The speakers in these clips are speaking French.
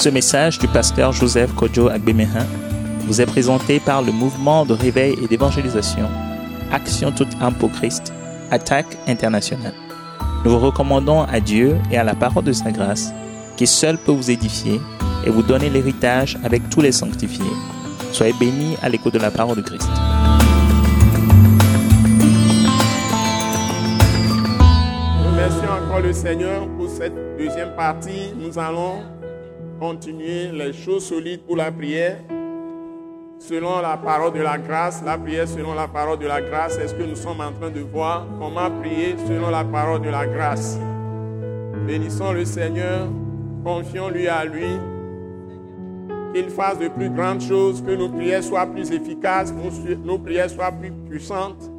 Ce message du pasteur Joseph Kojo Agbemehin vous est présenté par le mouvement de réveil et d'évangélisation Action toute âme pour Christ, Attaque internationale. Nous vous recommandons à Dieu et à la parole de sa grâce, qui seul peut vous édifier et vous donner l'héritage avec tous les sanctifiés. Soyez bénis à l'écoute de la parole de Christ. Remercions encore le Seigneur pour cette deuxième partie. Nous allons continuer les choses solides pour la prière. Selon la parole de la grâce, la prière selon la parole de la grâce, est-ce que nous sommes en train de voir comment prier selon la parole de la grâce? Bénissons le Seigneur, confions-lui à lui, qu'il fasse de plus grandes choses, que nos prières soient plus efficaces, nos, nos prières soient plus puissantes,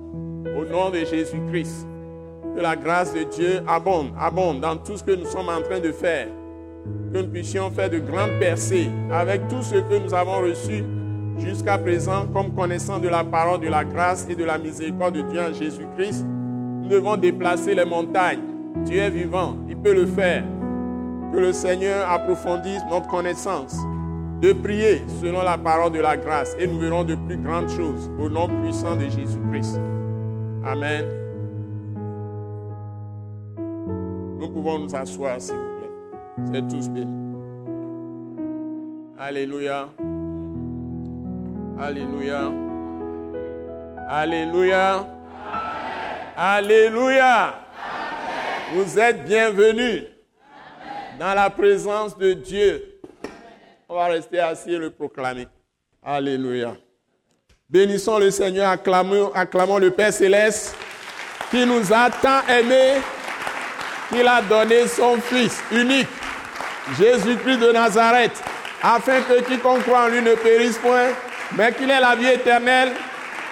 au nom de Jésus-Christ. Que la grâce de Dieu abonde, abonde dans tout ce que nous sommes en train de faire. Que nous puissions faire de grandes percées avec tout ce que nous avons reçu jusqu'à présent comme connaissant de la parole de la grâce et de la miséricorde de Dieu en Jésus-Christ. Nous devons déplacer les montagnes. Dieu est vivant, il peut le faire. Que le Seigneur approfondisse notre connaissance de prier selon la parole de la grâce et nous verrons de plus grandes choses au nom puissant de Jésus-Christ. Amen. Nous pouvons nous asseoir, s'il. C'est tous bénis. Alléluia. Alléluia. Alléluia. Alléluia. Vous êtes bienvenus dans la présence de Dieu. On va rester assis et le proclamer. Alléluia. Bénissons le Seigneur, acclamons, acclamons le Père céleste qui nous a tant aimés qu'il a donné son Fils unique, Jésus-Christ de Nazareth, afin que quiconque croit en lui ne périsse point, mais qu'il ait la vie éternelle.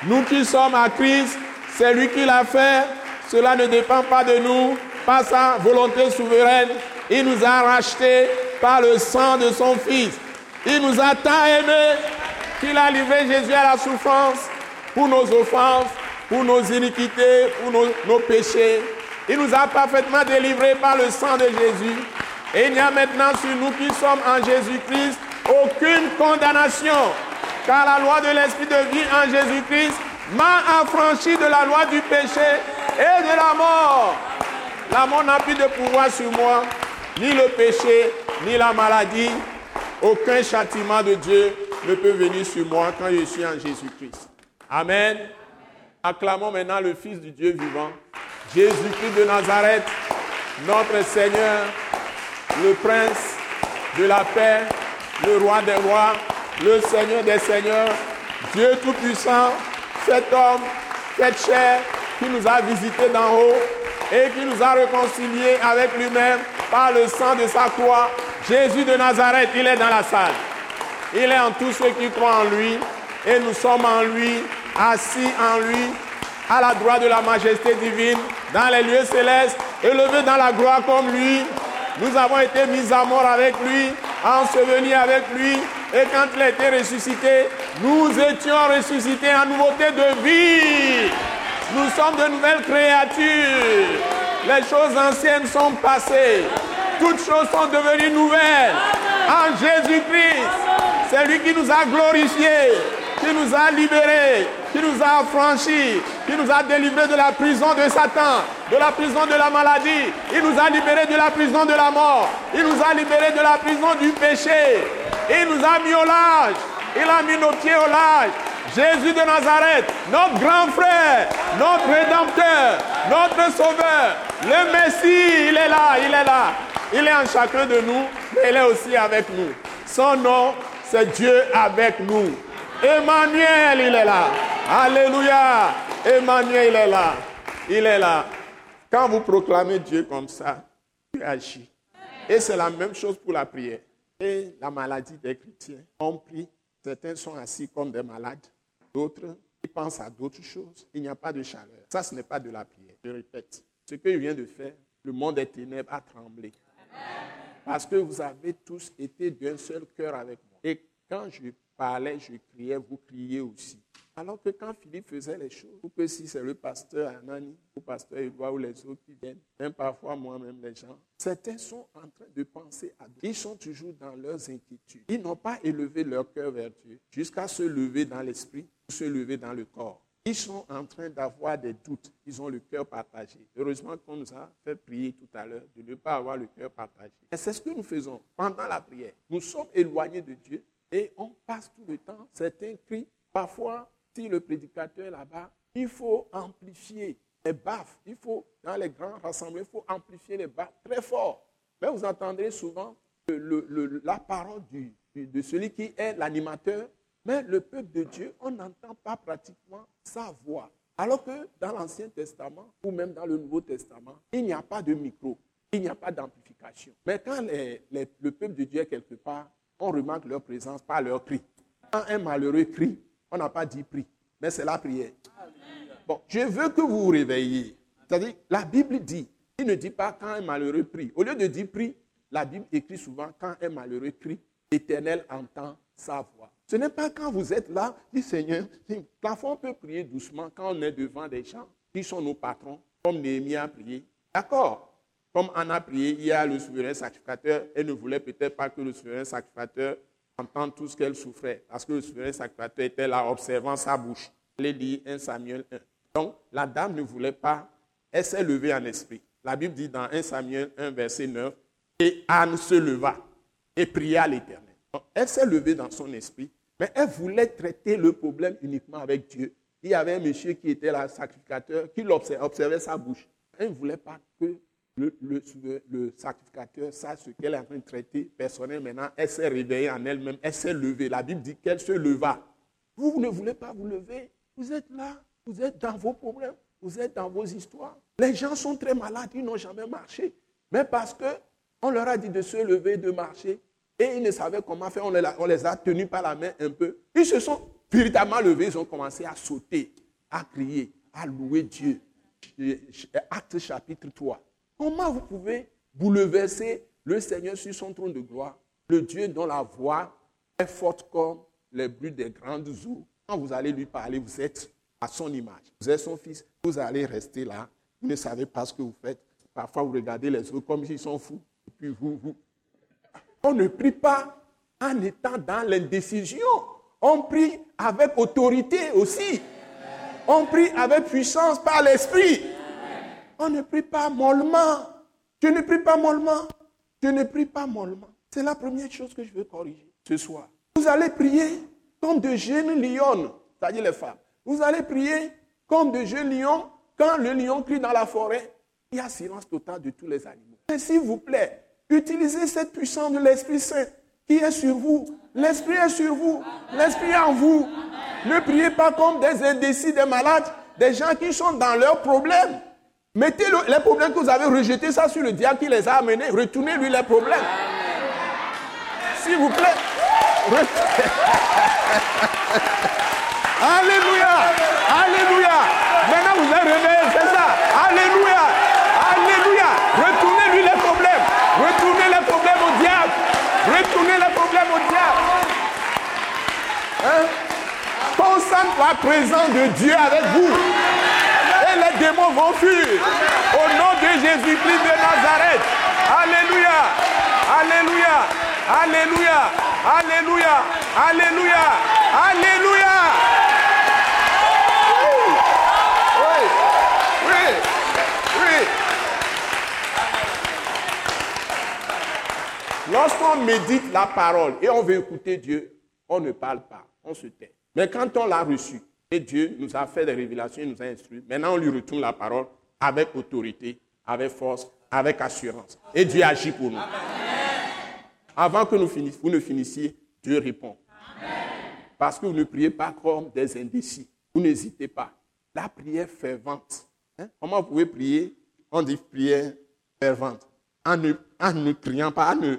Nous qui sommes à Christ, c'est lui qui l'a fait. Cela ne dépend pas de nous, pas sa volonté souveraine. Il nous a rachetés par le sang de son Fils. Il nous a tant aimés qu'il a livré Jésus à la souffrance pour nos offenses, pour nos iniquités, pour nos, nos péchés. Il nous a parfaitement délivrés par le sang de Jésus. Et il n'y a maintenant sur nous qui sommes en Jésus-Christ aucune condamnation. Car la loi de l'Esprit de vie en Jésus-Christ m'a affranchi de la loi du péché et de la mort. La mort n'a plus de pouvoir sur moi, ni le péché, ni la maladie. Aucun châtiment de Dieu ne peut venir sur moi quand je suis en Jésus-Christ. Amen. Acclamons maintenant le Fils du Dieu vivant, Jésus-Christ de Nazareth, notre Seigneur, le Prince de la paix, le Roi des rois, le Seigneur des seigneurs, Dieu Tout-Puissant, cet homme, cette chair qui nous a visités d'en haut et qui nous a réconciliés avec lui-même par le sang de sa croix. Jésus de Nazareth, il est dans la salle. Il est en tous ceux qui croient en lui et nous sommes en lui, assis en lui, à la droite de la majesté divine, dans les lieux célestes, élevés dans la gloire comme lui. Nous avons été mis à mort avec lui, ensevelis avec lui, et quand il a été ressuscité, nous étions ressuscités en nouveauté de vie. Nous sommes de nouvelles créatures. Les choses anciennes sont passées. Toutes choses sont devenues nouvelles. En Jésus-Christ, c'est lui qui nous a glorifiés, qui nous a libérés, qui nous a affranchis, qui nous a délivrés de la prison de Satan, de la prison de la maladie. Il nous a libérés de la prison de la mort. Il nous a libérés de la prison du péché. Il nous a mis au large. Il a mis nos pieds au large. Jésus de Nazareth, notre grand frère, notre rédempteur, notre sauveur, le Messie, il est là, il est là. Il est en chacun de nous, mais il est aussi avec nous. Son nom, c'est Dieu avec nous. Emmanuel, il est là. Alléluia. Emmanuel, il est là. Il est là. Quand vous proclamez Dieu comme ça, Dieu agit. Et c'est la même chose pour la prière. Et la maladie des chrétiens. On prie. Certains sont assis comme des malades. D'autres, ils pensent à d'autres choses. Il n'y a pas de chaleur. Ça, ce n'est pas de la prière. Je répète. Ce que je viens de faire, le monde des ténèbres a tremblé. Parce que vous avez tous été d'un seul cœur avec moi. Et quand je parlais, je criais, vous criez aussi. Alors que quand Philippe faisait les choses, ou que si c'est le pasteur Anani, ou pasteur Edouard ou les autres qui viennent, même parfois moi-même les gens, certains sont en train de penser à Dieu. Ils sont toujours dans leurs inquiétudes. Ils n'ont pas élevé leur cœur vers Dieu jusqu'à se lever dans l'esprit, se lever dans le corps. Ils sont en train d'avoir des doutes. Ils ont le cœur partagé. Heureusement qu'on nous a fait prier tout à l'heure de ne pas avoir le cœur partagé. Et c'est ce que nous faisons pendant la prière. Nous sommes éloignés de Dieu et on passe tout le temps. Certains crient. Parfois, si le prédicateur est là-bas, il faut amplifier les baffes. Il faut, dans les grands rassemblements, il faut amplifier les baffes très fort. Mais vous entendrez souvent la parole de celui qui est l'animateur mais le peuple de Dieu, on n'entend pas pratiquement sa voix. Alors que dans l'Ancien Testament ou même dans le Nouveau Testament, il n'y a pas de micro, il n'y a pas d'amplification. Mais quand le peuple de Dieu est quelque part, on remarque leur présence par leur cri. Quand un malheureux crie, on n'a pas dit prie, mais c'est la prière. Bon, je veux que vous vous réveilliez. C'est-à-dire, la Bible dit, il ne dit pas quand un malheureux prie. Au lieu de dire prie, la Bible écrit souvent quand un malheureux crie, l'Éternel entend sa voix. Ce n'est pas quand vous êtes là, dit Seigneur, parfois on peut prier doucement quand on est devant des gens qui sont nos patrons, comme Néhémie a prié. D'accord. Comme Anna a prié, il y a le souverain sacrificateur. Elle ne voulait peut-être pas que le souverain sacrificateur entende tout ce qu'elle souffrait, parce que le souverain sacrificateur était là observant sa bouche. Elle dit 1 Samuel 1. Donc, la dame ne voulait pas, elle s'est levée en esprit. La Bible dit dans 1 Samuel 1, verset 9, et Anne se leva et pria l'Éternel. Elle s'est levée dans son esprit mais elle voulait traiter le problème uniquement avec Dieu. Il y avait un monsieur qui était là, sacrificateur, qui observait sa bouche. Elle ne voulait pas que le, sacrificateur sache ce qu'elle est en train de traiter personnellement. Maintenant, elle s'est réveillée en elle-même, elle s'est levée. La Bible dit qu'elle se leva. Vous, vous ne voulez pas vous lever? Vous êtes là, vous êtes dans vos problèmes, vous êtes dans vos histoires. Les gens sont très malades, ils n'ont jamais marché. Mais parce qu'on leur a dit de se lever, de marcher, et ils ne savaient comment faire. On les, a, tenus par la main un peu. Ils se sont véritablement levés. Ils ont commencé à sauter, à crier, à louer Dieu. Acte chapitre 3. Comment vous pouvez bouleverser le Seigneur sur son trône de gloire, le Dieu dont la voix est forte comme les bruits des grandes eaux. Quand vous allez lui parler, vous êtes à son image. Vous êtes son fils, vous allez rester là. Vous ne savez pas ce que vous faites. Parfois, vous regardez les autres comme s'ils sont fous. Et puis vous, vous, on ne prie pas en étant dans l'indécision. On prie avec autorité aussi. On prie avec puissance par l'esprit. On ne prie pas mollement. Je ne prie pas mollement. Je ne prie pas mollement. C'est la première chose que je veux corriger ce soir. Vous allez prier comme de jeunes lions, c'est-à-dire les femmes. Vous allez prier comme de jeunes lions. Quand le lion crie dans la forêt, il y a silence total de tous les animaux. Mais s'il vous plaît, Utilisez cette puissance de l'Esprit Saint qui est sur vous. L'Esprit est sur vous. L'Esprit est en vous. Ne priez pas comme des indécis, des malades, des gens qui sont dans leurs problèmes. Mettez les problèmes que vous avez rejetés ça sur le diable qui les a amenés. Retournez-lui les problèmes. S'il vous plaît. Alléluia. Alléluia. Maintenant vous êtes réveillés, c'est ça. Alléluia. Alléluia. Retournez-lui les problèmes. Retournez les problèmes au diable. Retournez les problèmes au diable. Hein? Concentre la présence de Dieu avec vous. Démons vont fuir. Au nom de Jésus-Christ de Nazareth. Alléluia. Alléluia. Alléluia. Alléluia. Alléluia. Alléluia. Lorsqu'on médite la parole et on veut écouter Dieu, on ne parle pas, on se tait. Mais quand on l'a reçu, et Dieu nous a fait des révélations, il nous a instruits, maintenant on lui retourne la parole avec autorité, avec force, avec assurance. Et Dieu agit pour nous. Avant que nous finissions, vous ne finissiez, Dieu répond. Parce que vous ne priez pas comme des indécis. Vous n'hésitez pas. La prière fervente. Hein? Comment vous pouvez prier? On dit prière fervente. En ne, en ne criant pas, en ne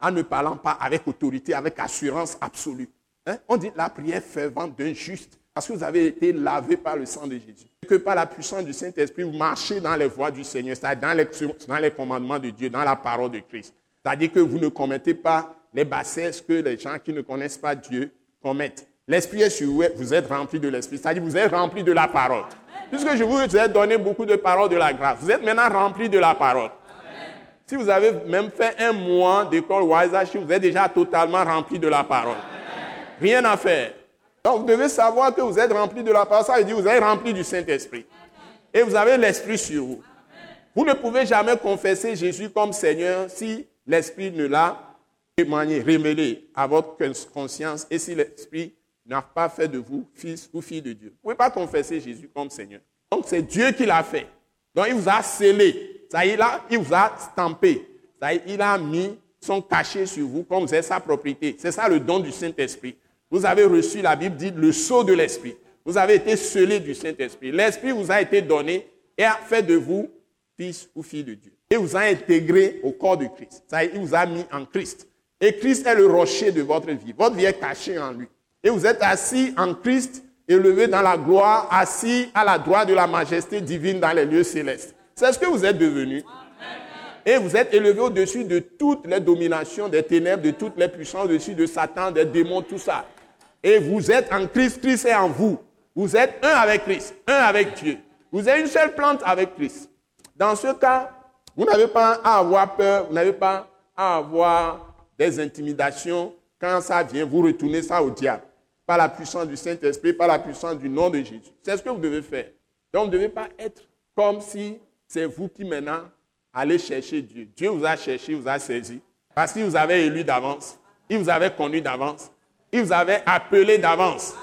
en ne parlant pas avec autorité, avec assurance absolue. Hein? On dit la prière fervente d'un juste, parce que vous avez été lavé par le sang de Jésus. Que par la puissance du Saint-Esprit, vous marchez dans les voies du Seigneur, c'est-à-dire dans les, commandements de Dieu, dans la parole de Christ. C'est-à-dire que vous ne commettez pas les bassesses que les gens qui ne connaissent pas Dieu commettent. l'Esprit est sur vous, vous êtes rempli de l'Esprit. C'est-à-dire vous êtes rempli de la parole. Puisque je vous ai donné beaucoup de paroles de la grâce, vous êtes maintenant rempli de la parole. Si vous avez même fait un mois d'école Wiseach, vous êtes déjà totalement rempli de la parole. Rien à faire. Donc vous devez savoir que vous êtes rempli de la parole. Ça veut dire vous êtes rempli du Saint-Esprit. Et vous avez l'Esprit sur vous. Vous ne pouvez jamais confesser Jésus comme Seigneur si l'Esprit ne l'a témoigné, révélé à votre conscience et si l'Esprit n'a pas fait de vous fils ou fille de Dieu. Vous ne pouvez pas confesser Jésus comme Seigneur. Donc c'est Dieu qui l'a fait. Donc il vous a scellé. Ça y est, là, il vous a stampé. Ça y est, il a mis son cachet sur vous comme êtes sa propriété. C'est ça le don du Saint-Esprit. Vous avez reçu, la Bible dit, le sceau de l'Esprit. Vous avez été scellé du Saint-Esprit. L'Esprit vous a été donné et a fait de vous fils ou fille de Dieu. Et vous a intégré au corps de Christ. Ça il vous a mis en Christ. Et Christ est le rocher de votre vie. Votre vie est cachée en lui. Et vous êtes assis en Christ, élevé dans la gloire, assis à la droite de la majesté divine dans les lieux célestes. C'est ce que vous êtes devenu. Et vous êtes élevé au-dessus de toutes les dominations des ténèbres, de toutes les puissances, au-dessus de Satan, des démons, tout ça. Et vous êtes en Christ, Christ est en vous. Vous êtes un avec Christ, un avec Dieu. Vous êtes une seule plante avec Christ. Dans ce cas, vous n'avez pas à avoir peur, vous n'avez pas à avoir des intimidations. Quand ça vient, vous retournez ça au diable. Par la puissance du Saint-Esprit, par la puissance du nom de Jésus. C'est ce que vous devez faire. Donc, vous ne devez pas être comme si c'est vous qui maintenant allez chercher Dieu. Dieu vous a cherché, vous a saisi. Parce qu'il vous avait élu d'avance. Il vous avait connu d'avance. Il vous appelé d'avance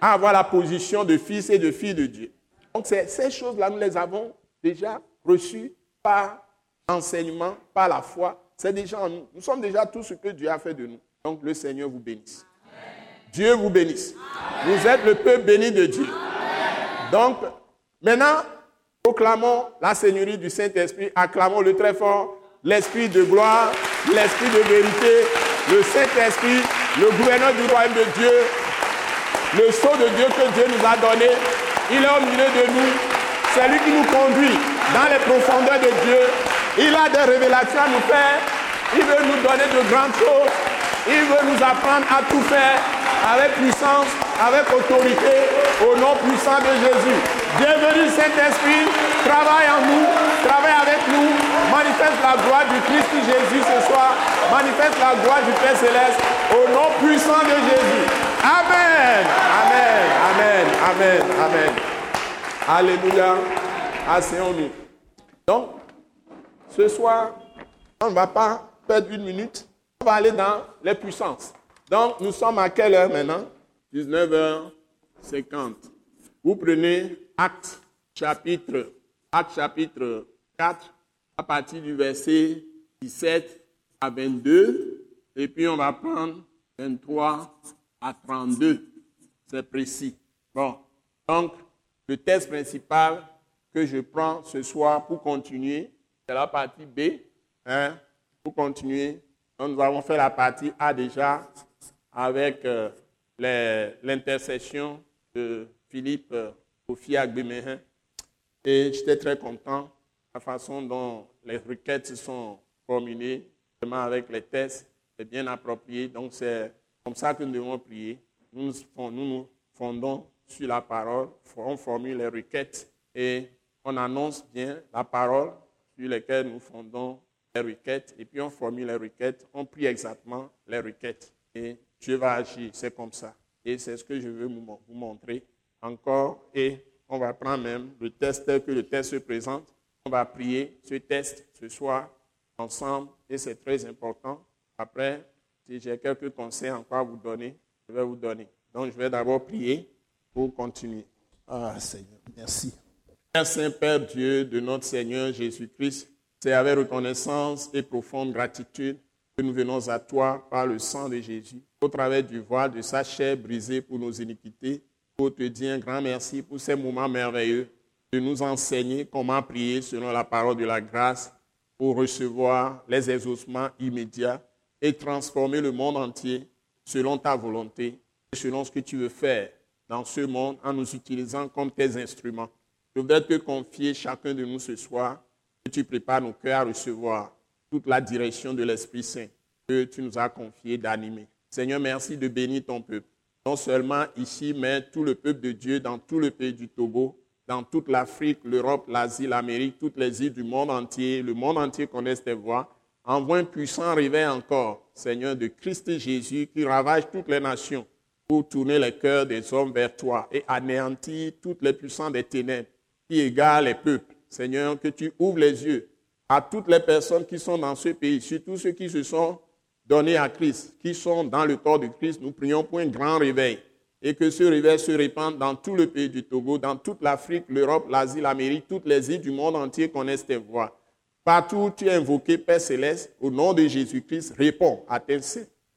à avoir la position de fils et de fille de Dieu. Donc ces choses-là, nous les avons déjà reçues par enseignement, par la foi. C'est déjà en nous. Nous sommes déjà tout ce que Dieu a fait de nous. Donc le Seigneur vous bénisse. Dieu vous bénisse. Vous êtes le peuple béni de Dieu. Donc, maintenant, proclamons la Seigneurie du Saint-Esprit. Acclamons-le très fort. L'Esprit de gloire, l'Esprit de vérité, le Saint-Esprit, le gouverneur du royaume de Dieu, le sceau de Dieu que Dieu nous a donné. Il est au milieu de nous. C'est lui qui nous conduit dans les profondeurs de Dieu. Il a des révélations à nous faire. Il veut nous donner de grandes choses. Il veut nous apprendre à tout faire avec puissance, avec autorité, au nom puissant de Jésus. Bienvenue Saint-Esprit, travaille en nous, travaille avec nous, manifeste la gloire du Christ Jésus ce soir, manifeste la gloire du Père Céleste, au nom puissant de Jésus. Amen, Amen, Amen, Amen, Amen. Alléluia, asseyons-nous. Donc, ce soir, on ne va pas perdre une minute, on va aller dans les puissances. Donc, nous sommes à quelle heure maintenant? 19h50. Vous prenez Acte chapitre, Acte chapitre 4, à partir du verset 17 à 22, et puis on va prendre 23 à 32. C'est précis. Bon, donc, le texte principal que je prends ce soir pour continuer, c'est la partie B. Hein, pour continuer, nous avons fait la partie A déjà avec euh, l'intercession de Philippe euh, Agbemehin. Et j'étais très content la façon dont les requêtes sont formulées, avec les tests, c'est bien approprié. Donc c'est comme ça que nous devons prier. Nous nous, fondons sur la parole, on formule les requêtes et on annonce bien la parole sur laquelle nous fondons les requêtes et puis on formule les requêtes, on prie exactement les requêtes. Et Dieu va agir. C'est comme ça. Et c'est ce que je veux vous montrer encore. Et on va prendre même le test que le test se présente. On va prier ce test ce soir ensemble. Et c'est très important. Après, si j'ai quelques conseils encore à vous donner, je vais vous donner. Donc, je vais d'abord prier pour continuer. Ah, Seigneur, merci. Père Dieu de notre Seigneur Jésus-Christ, c'est avec reconnaissance et profonde gratitude que nous venons à toi par le sang de Jésus au travers du voile de sa chair brisée pour nos iniquités, pour te dire un grand merci pour ces moments merveilleux de nous enseigner comment prier selon la parole de la grâce pour recevoir les exaucements immédiats et transformer le monde entier selon ta volonté et selon ce que tu veux faire dans ce monde en nous utilisant comme tes instruments. Je voudrais te confier chacun de nous ce soir que tu prépares nos cœurs à recevoir toute la direction de l'Esprit Saint que tu nous as confié d'animer. Seigneur, merci de bénir ton peuple. non seulement ici, mais tout le peuple de Dieu dans tout le pays du Togo, dans toute l'Afrique, l'Europe, l'Asie, l'Amérique, toutes les îles du monde entier. Le monde entier connaisse tes voix. Envoie un puissant réveil encore, Seigneur, de Christ Jésus qui ravage toutes les nations pour tourner les cœurs des hommes vers toi et anéantir toutes les puissances des ténèbres qui égarent les peuples. Seigneur, que tu ouvres les yeux à toutes les personnes qui sont dans ce pays, surtout ceux qui se sont donnés à Christ, qui sont dans le corps de Christ. Nous prions pour un grand réveil et que ce réveil se répande dans tout le pays du Togo, dans toute l'Afrique, l'Europe, l'Asie, l'Amérique, toutes les îles du monde entier connaissent tes voix. Partout où tu es invoqué, Père Céleste, au nom de Jésus-Christ, réponds à tes.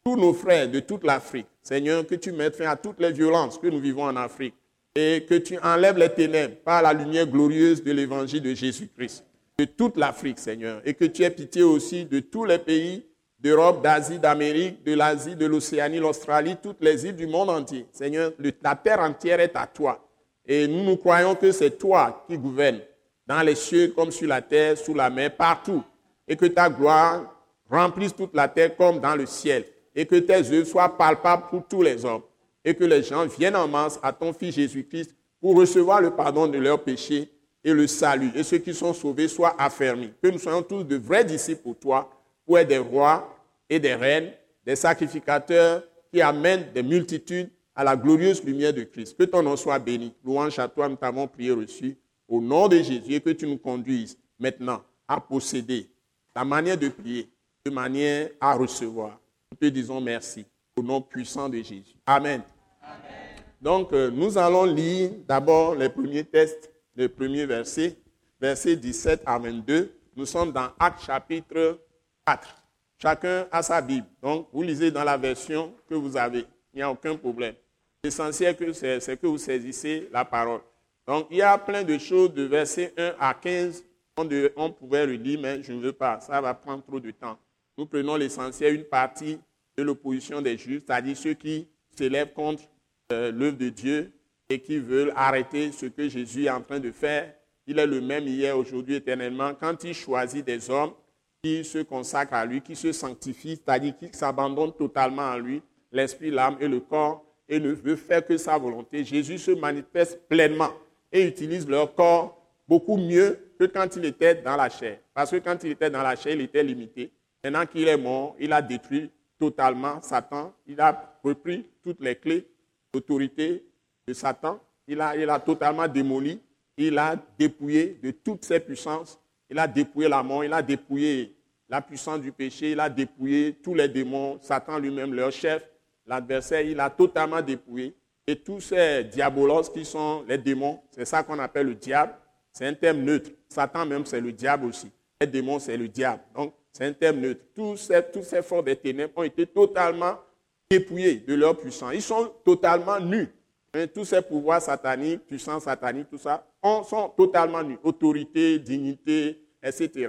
Tous nos frères de toute l'Afrique, Seigneur, que tu mettes fin à toutes les violences que nous vivons en Afrique et que tu enlèves les ténèbres par la lumière glorieuse de l'évangile de Jésus-Christ. De toute l'Afrique, Seigneur, et que tu aies pitié aussi de tous les pays d'Europe, d'Asie, d'Amérique, de l'Asie, de l'Océanie, l'Australie, toutes les îles du monde entier. Seigneur, la terre entière est à toi. Et nous nous croyons que c'est toi qui gouvernes dans les cieux comme sur la terre, sous la mer, partout. Et que ta gloire remplisse toute la terre comme dans le ciel. Et que tes œuvres soient palpables pour tous les hommes. Et que les gens viennent en masse à ton Fils Jésus-Christ pour recevoir le pardon de leurs péchés et le salut. Et ceux qui sont sauvés soient affermis. Que nous soyons tous de vrais disciples pour toi, pour être des rois et des reines, des sacrificateurs qui amènent des multitudes à la glorieuse lumière de Christ. Que ton nom soit béni. Louange à toi, nous t'avons prié reçu au nom de Jésus et que tu nous conduises maintenant à posséder la manière de prier, de manière à recevoir. Nous te disons merci au nom puissant de Jésus. Amen. Donc, euh, nous allons lire d'abord les premiers textes, les premiers versets, versets 17 à 22. Nous sommes dans Actes chapitre 4. Chacun a sa Bible. Donc, vous lisez dans la version que vous avez. Il n'y a aucun problème. L'essentiel, c'est que vous saisissez la parole. Donc, il y a plein de choses de versets 1 à 15. On, on pouvait le lire, mais je ne veux pas. Ça va prendre trop de temps. Nous prenons l'essentiel, une partie de l'opposition des juifs, c'est-à-dire ceux qui s'élèvent contre euh, l'œuvre de Dieu et qui veulent arrêter ce que Jésus est en train de faire. Il est le même hier, aujourd'hui, éternellement. Quand il choisit des hommes qui se consacrent à lui, qui se sanctifient, c'est-à-dire qui s'abandonnent totalement à lui, l'esprit, l'âme et le corps, et ne veut faire que sa volonté, Jésus se manifeste pleinement et utilise leur corps beaucoup mieux que quand il était dans la chair. Parce que quand il était dans la chair, il était limité. Maintenant qu'il est mort, il a détruit totalement Satan. Il a repris toutes les clés d'autorité de Satan. Il a, il a totalement démoli. Il a dépouillé de toutes ses puissances. Il a dépouillé la mort. Il a dépouillé la puissance du péché. Il a dépouillé tous les démons. Satan lui-même, leur chef, l'adversaire, il a totalement dépouillé. Et tous ces diabolos qui sont les démons, c'est ça qu'on appelle le diable. C'est un terme neutre. Satan même, c'est le diable aussi. Les démons, c'est le diable. Donc, c'est un terme neutre. Tous ces, tous ces forces des ténèbres ont été totalement dépouillés de leur puissance. Ils sont totalement nus. Tous ces pouvoirs sataniques, puissance satanique, tout ça, sont totalement nus. Autorité, dignité, etc.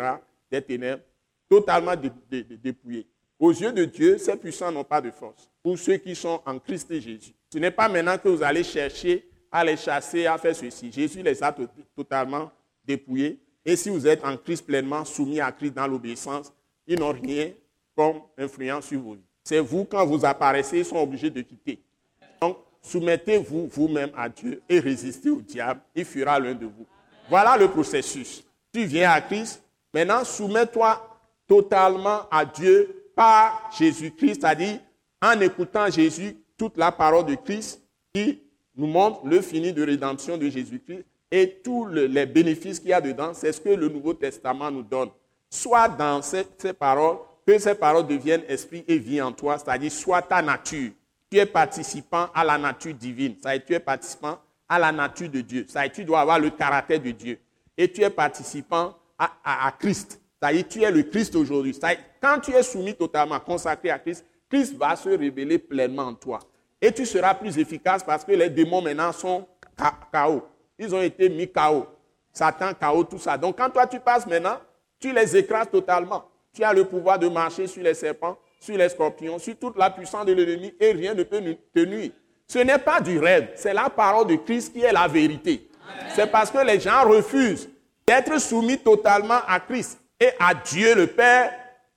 des ténèbres, totalement dépouillés. Aux yeux de Dieu, ces puissants n'ont pas de force. Pour ceux qui sont en Christ et Jésus. Ce n'est pas maintenant que vous allez chercher à les chasser, à faire ceci. Jésus les a totalement dépouillés. Et si vous êtes en Christ pleinement soumis à Christ dans l'obéissance, ils n'ont rien comme influence sur vous. C'est vous, quand vous apparaissez, ils sont obligés de quitter. Donc, soumettez-vous vous-même à Dieu et résistez au diable. Il fera l'un de vous. Voilà le processus. Tu viens à Christ. Maintenant, soumets-toi totalement à Dieu par Jésus-Christ, c'est-à-dire en écoutant Jésus, toute la parole de Christ qui nous montre le fini de rédemption de Jésus-Christ et tous les bénéfices qu'il y a dedans, c'est ce que le Nouveau Testament nous donne. Soit dans ces, paroles, que ces paroles deviennent esprit et vie en toi, c'est-à-dire soit ta nature. Tu es participant à la nature divine, c'est-à-dire tu es participant à la nature de Dieu, c'est-à-dire tu dois avoir le caractère de Dieu. Et tu es participant à, à Christ, c'est-à-dire tu es le Christ aujourd'hui. Quand tu es soumis totalement, consacré à Christ, Christ va se révéler pleinement en toi. Et tu seras plus efficace parce que les démons maintenant sont KO. Ils ont été mis KO. Satan, KO, tout ça. Donc quand toi tu passes maintenant, tu les écrases totalement. Tu as le pouvoir de marcher sur les serpents, sur les scorpions, sur toute la puissance de l'ennemi et rien ne peut te nuire. Ce n'est pas du rêve, c'est la parole de Christ qui est la vérité. C'est parce que les gens refusent d'être soumis totalement à Christ et à Dieu le Père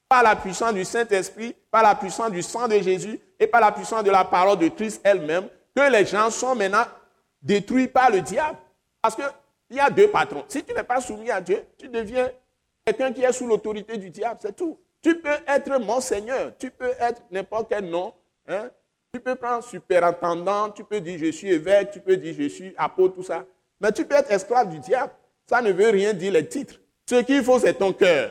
par la puissance du Saint-Esprit, par la puissance du sang de Jésus et par la puissance de la parole de Christ elle-même, que les gens sont maintenant détruits par le diable. Parce qu'il y a deux patrons. Si tu n'es pas soumis à Dieu, tu deviens quelqu'un qui est sous l'autorité du diable, c'est tout. Tu peux être mon Seigneur, tu peux être n'importe quel nom. Hein? Tu peux prendre superintendant, tu peux dire je suis évêque, tu peux dire je suis apôtre, tout ça. Mais tu peux être esclave du diable. Ça ne veut rien dire les titres. Ce qu'il faut, c'est ton cœur.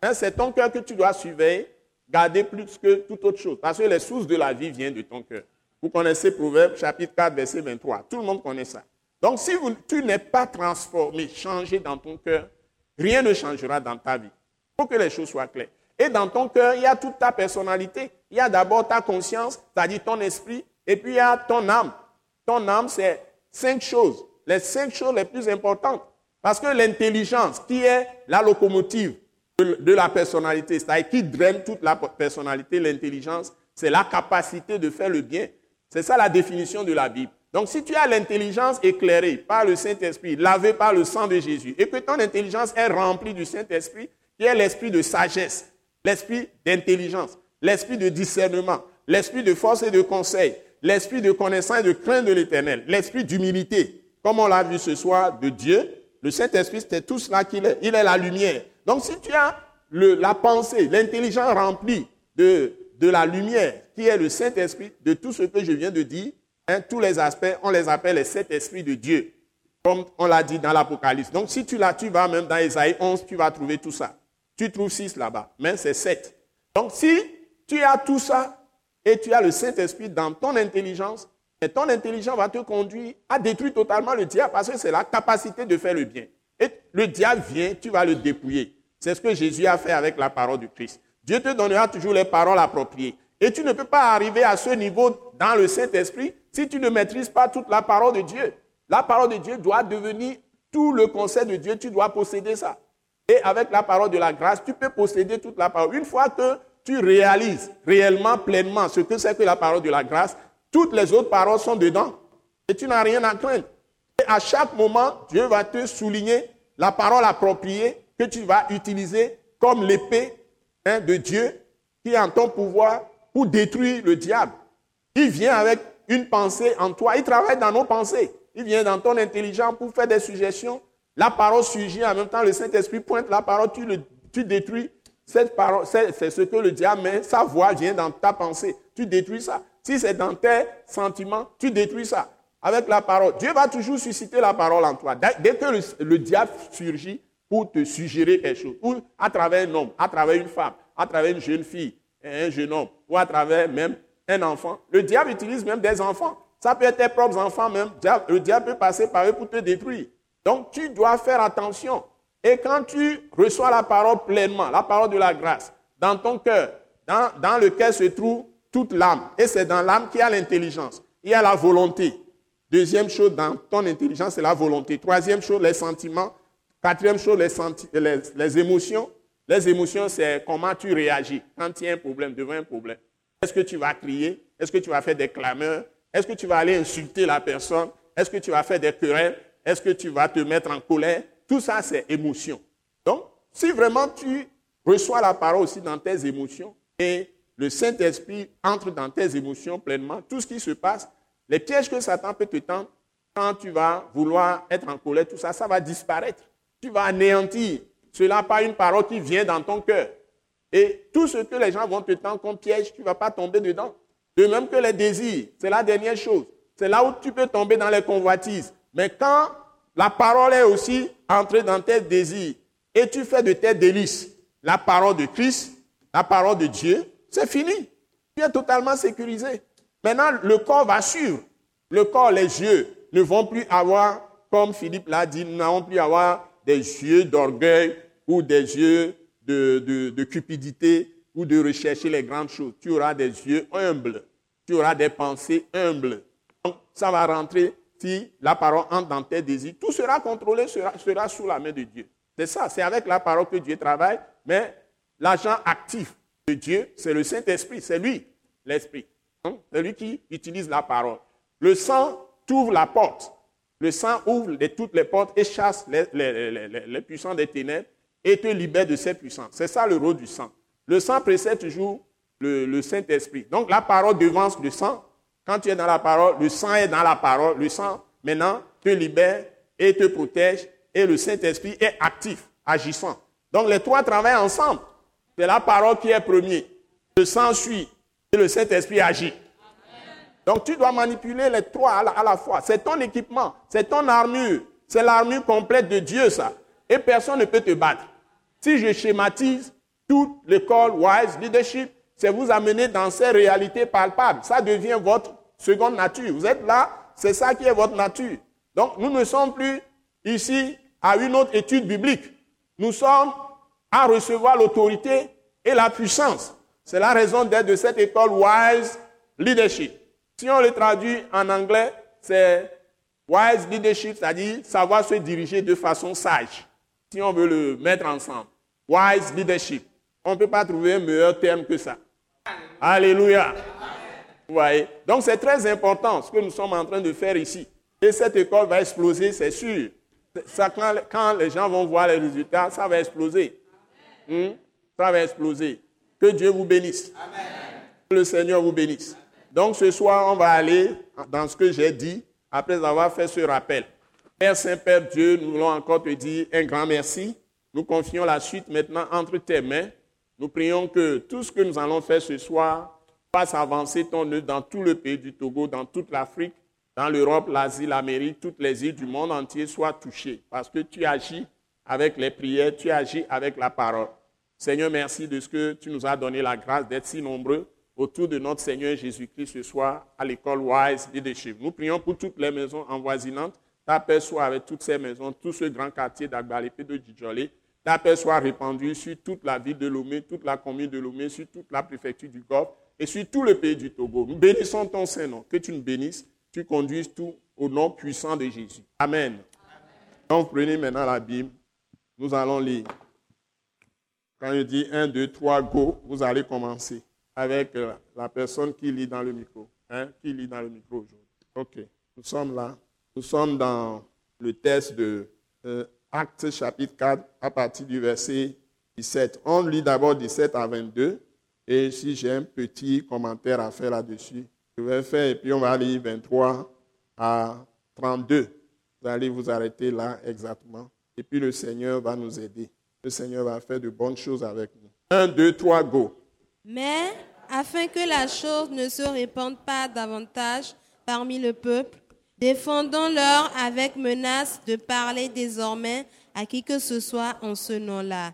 Hein, c'est ton cœur que tu dois surveiller, garder plus que toute autre chose. Parce que les sources de la vie viennent de ton cœur. Vous connaissez Proverbe chapitre 4, verset 23. Tout le monde connaît ça. Donc si tu n'es pas transformé, changé dans ton cœur, rien ne changera dans ta vie. Il faut que les choses soient claires. Et dans ton cœur, il y a toute ta personnalité. Il y a d'abord ta conscience, c'est-à-dire ton esprit, et puis il y a ton âme. Ton âme, c'est cinq choses. Les cinq choses les plus importantes. Parce que l'intelligence, qui est la locomotive de la personnalité, c'est-à-dire qui draine toute la personnalité, l'intelligence, c'est la capacité de faire le bien. C'est ça la définition de la Bible. Donc si tu as l'intelligence éclairée par le Saint-Esprit, lavée par le sang de Jésus, et que ton intelligence est remplie du Saint-Esprit, qui est l'esprit de sagesse, l'esprit d'intelligence, l'esprit de discernement, l'esprit de force et de conseil, l'esprit de connaissance et de crainte de l'éternel, l'esprit d'humilité, comme on l'a vu ce soir, de Dieu. Le Saint-Esprit, c'est tout cela qu'il est. Il est la lumière. Donc si tu as la pensée, l'intelligence remplie de, la lumière, qui est le Saint-Esprit, de tout ce que je viens de dire, hein, tous les aspects, on les appelle les sept esprits de Dieu, comme on l'a dit dans l'Apocalypse. Donc si tu, là, tu vas même dans Isaïe 11, tu vas trouver tout ça. Tu trouves six là-bas, mais c'est sept. Donc si tu as tout ça et tu as le Saint-Esprit dans ton intelligence, et ton intelligence va te conduire à détruire totalement le diable parce que c'est la capacité de faire le bien. Et le diable vient, tu vas le dépouiller. C'est ce que Jésus a fait avec la parole du Christ. Dieu te donnera toujours les paroles appropriées. Et tu ne peux pas arriver à ce niveau dans le Saint-Esprit si tu ne maîtrises pas toute la parole de Dieu. La parole de Dieu doit devenir tout le conseil de Dieu, tu dois posséder ça. Et avec la parole de la grâce, tu peux posséder toute la parole. Une fois que tu réalises réellement, pleinement ce que c'est que la parole de la grâce, toutes les autres paroles sont dedans. Et tu n'as rien à craindre. Et à chaque moment, Dieu va te souligner la parole appropriée que tu vas utiliser comme l'épée hein, de Dieu qui est en ton pouvoir pour détruire le diable. Il vient avec une pensée en toi. Il travaille dans nos pensées. Il vient dans ton intelligence pour faire des suggestions. La parole surgit en même temps. Le Saint-Esprit pointe la parole. Tu, le, tu détruis cette parole. C'est ce que le diable met. Sa voix vient dans ta pensée. Tu détruis ça. Si c'est dans tes sentiments, tu détruis ça avec la parole. Dieu va toujours susciter la parole en toi. Dès que le, diable surgit pour te suggérer quelque chose, ou à travers un homme, à travers une femme, à travers une jeune fille, un jeune homme, ou à travers même un enfant, le diable utilise même des enfants. Ça peut être tes propres enfants même. Le diable peut passer par eux pour te détruire. Donc tu dois faire attention. Et quand tu reçois la parole pleinement, la parole de la grâce, dans ton cœur, dans, dans lequel se trouve toute l'âme. Et c'est dans l'âme qu'il y a l'intelligence. Il y a la volonté. Deuxième chose dans ton intelligence, c'est la volonté. Troisième chose, les sentiments. Quatrième chose, les, les, émotions. Les émotions, c'est comment tu réagis quand il y a un problème, devant un problème. Est-ce que tu vas crier? Est-ce que tu vas faire des clameurs? Est-ce que tu vas aller insulter la personne? Est-ce que tu vas faire des querelles? Est-ce que tu vas te mettre en colère? Tout ça, c'est émotion. Donc, si vraiment tu reçois la parole aussi dans tes émotions et le Saint-Esprit entre dans tes émotions pleinement, tout ce qui se passe, les pièges que Satan peut te tendre, quand tu vas vouloir être en colère, tout ça, ça va disparaître. Tu vas anéantir cela par une parole qui vient dans ton cœur. Et tout ce que les gens vont te tendre comme piège, tu ne vas pas tomber dedans. De même que les désirs, c'est la dernière chose. C'est là où tu peux tomber dans les convoitises. Mais quand la parole est aussi entrée dans tes désirs et tu fais de tes délices la parole de Christ, la parole de Dieu, c'est fini. Tu es totalement sécurisé. Maintenant, le corps va suivre. Le corps, les yeux ne vont plus avoir, comme Philippe l'a dit, nous n'allons plus avoir des yeux d'orgueil ou des yeux de, cupidité ou de rechercher les grandes choses. Tu auras des yeux humbles. Tu auras des pensées humbles. Donc, ça va rentrer si la parole entre dans tes désirs. Tout sera contrôlé, sera, sera sous la main de Dieu. C'est ça, c'est avec la parole que Dieu travaille, mais l'agent actif Dieu, c'est le Saint-Esprit, c'est lui, l'Esprit. Hein? C'est lui qui utilise la parole. Le sang t'ouvre la porte. Le sang ouvre toutes les portes et chasse les, puissants des ténèbres et te libère de cette puissance. C'est ça le rôle du sang. Le sang précède toujours le, Saint-Esprit. Donc la parole devance le sang. Quand tu es dans la parole, le sang est dans la parole. Le sang, maintenant, te libère et te protège. Et le Saint-Esprit est actif, agissant. Donc les trois travaillent ensemble. C'est la parole qui est premier. Le sang suit et le Saint-Esprit agit. Donc tu dois manipuler les trois à la, fois. C'est ton équipement, c'est ton armure, c'est l'armure complète de Dieu, ça. Et personne ne peut te battre. Si je schématise toute l'école Wise Leadership, c'est vous amener dans ces réalités palpables. Ça devient votre seconde nature. Vous êtes là, c'est ça qui est votre nature. Donc nous ne sommes plus ici à une autre étude biblique. Nous sommes à recevoir l'autorité et la puissance. C'est la raison d'être de cette école Wise Leadership. Si on le traduit en anglais, c'est wise leadership, c'est-à-dire savoir se diriger de façon sage. Si on veut le mettre ensemble. Wise leadership. On ne peut pas trouver un meilleur terme que ça. Alléluia. Vous voyez? Donc c'est très important ce que nous sommes en train de faire ici. Et cette école va exploser, c'est sûr. Quand, les gens vont voir les résultats, ça va exploser. Hmm? Ça va exploser. Que Dieu vous bénisse. Que le Seigneur vous bénisse. Donc ce soir, on va aller dans ce que j'ai dit après avoir fait ce rappel. Père Saint-Père Dieu, nous voulons encore te dire un grand merci. Nous confions la suite maintenant entre tes mains. Nous prions que tout ce que nous allons faire ce soir fasse avancer ton œuvre dans tout le pays du Togo, dans toute l'Afrique, dans l'Europe, l'Asie, l'Amérique, toutes les îles du monde entier soient touchées. Parce que tu agis avec les prières, tu agis avec la parole. Seigneur, merci de ce que tu nous as donné la grâce d'être si nombreux autour de notre Seigneur Jésus-Christ ce soir à l'école Wise Leadership. Nous prions pour toutes les maisons envoisinantes. Ta paix soit avec toutes ces maisons, tout ce grand quartier d'Agbalépé de Djidjolé. Ta paix soit répandue sur toute la ville de Lomé, toute la commune de Lomé, sur toute la préfecture du Golfe et sur tout le pays du Togo. Nous bénissons ton Saint-Nom. Que tu nous bénisses, tu conduises tout au nom puissant de Jésus. Amen. Donc prenez maintenant la Bible. Nous allons lire. Quand je dis 1, 2, 3, go, vous allez commencer avec euh, la personne qui lit dans le micro. Hein, qui lit dans le micro aujourd'hui. OK. Nous sommes là. Nous sommes dans le texte de euh, Actes chapitre 4 à partir du verset 17. On lit d'abord 17 à 22. Et si j'ai un petit commentaire à faire là-dessus, je vais faire et puis on va lire 23 à 32. Vous allez vous arrêter là exactement. Et puis le Seigneur va nous aider. Le Seigneur va faire de bonnes choses avec nous. 1, 2, 3, go. Mais afin que la chose ne se répande pas davantage parmi le peuple, défendons-leur avec menace de parler désormais à qui que ce soit en ce nom-là.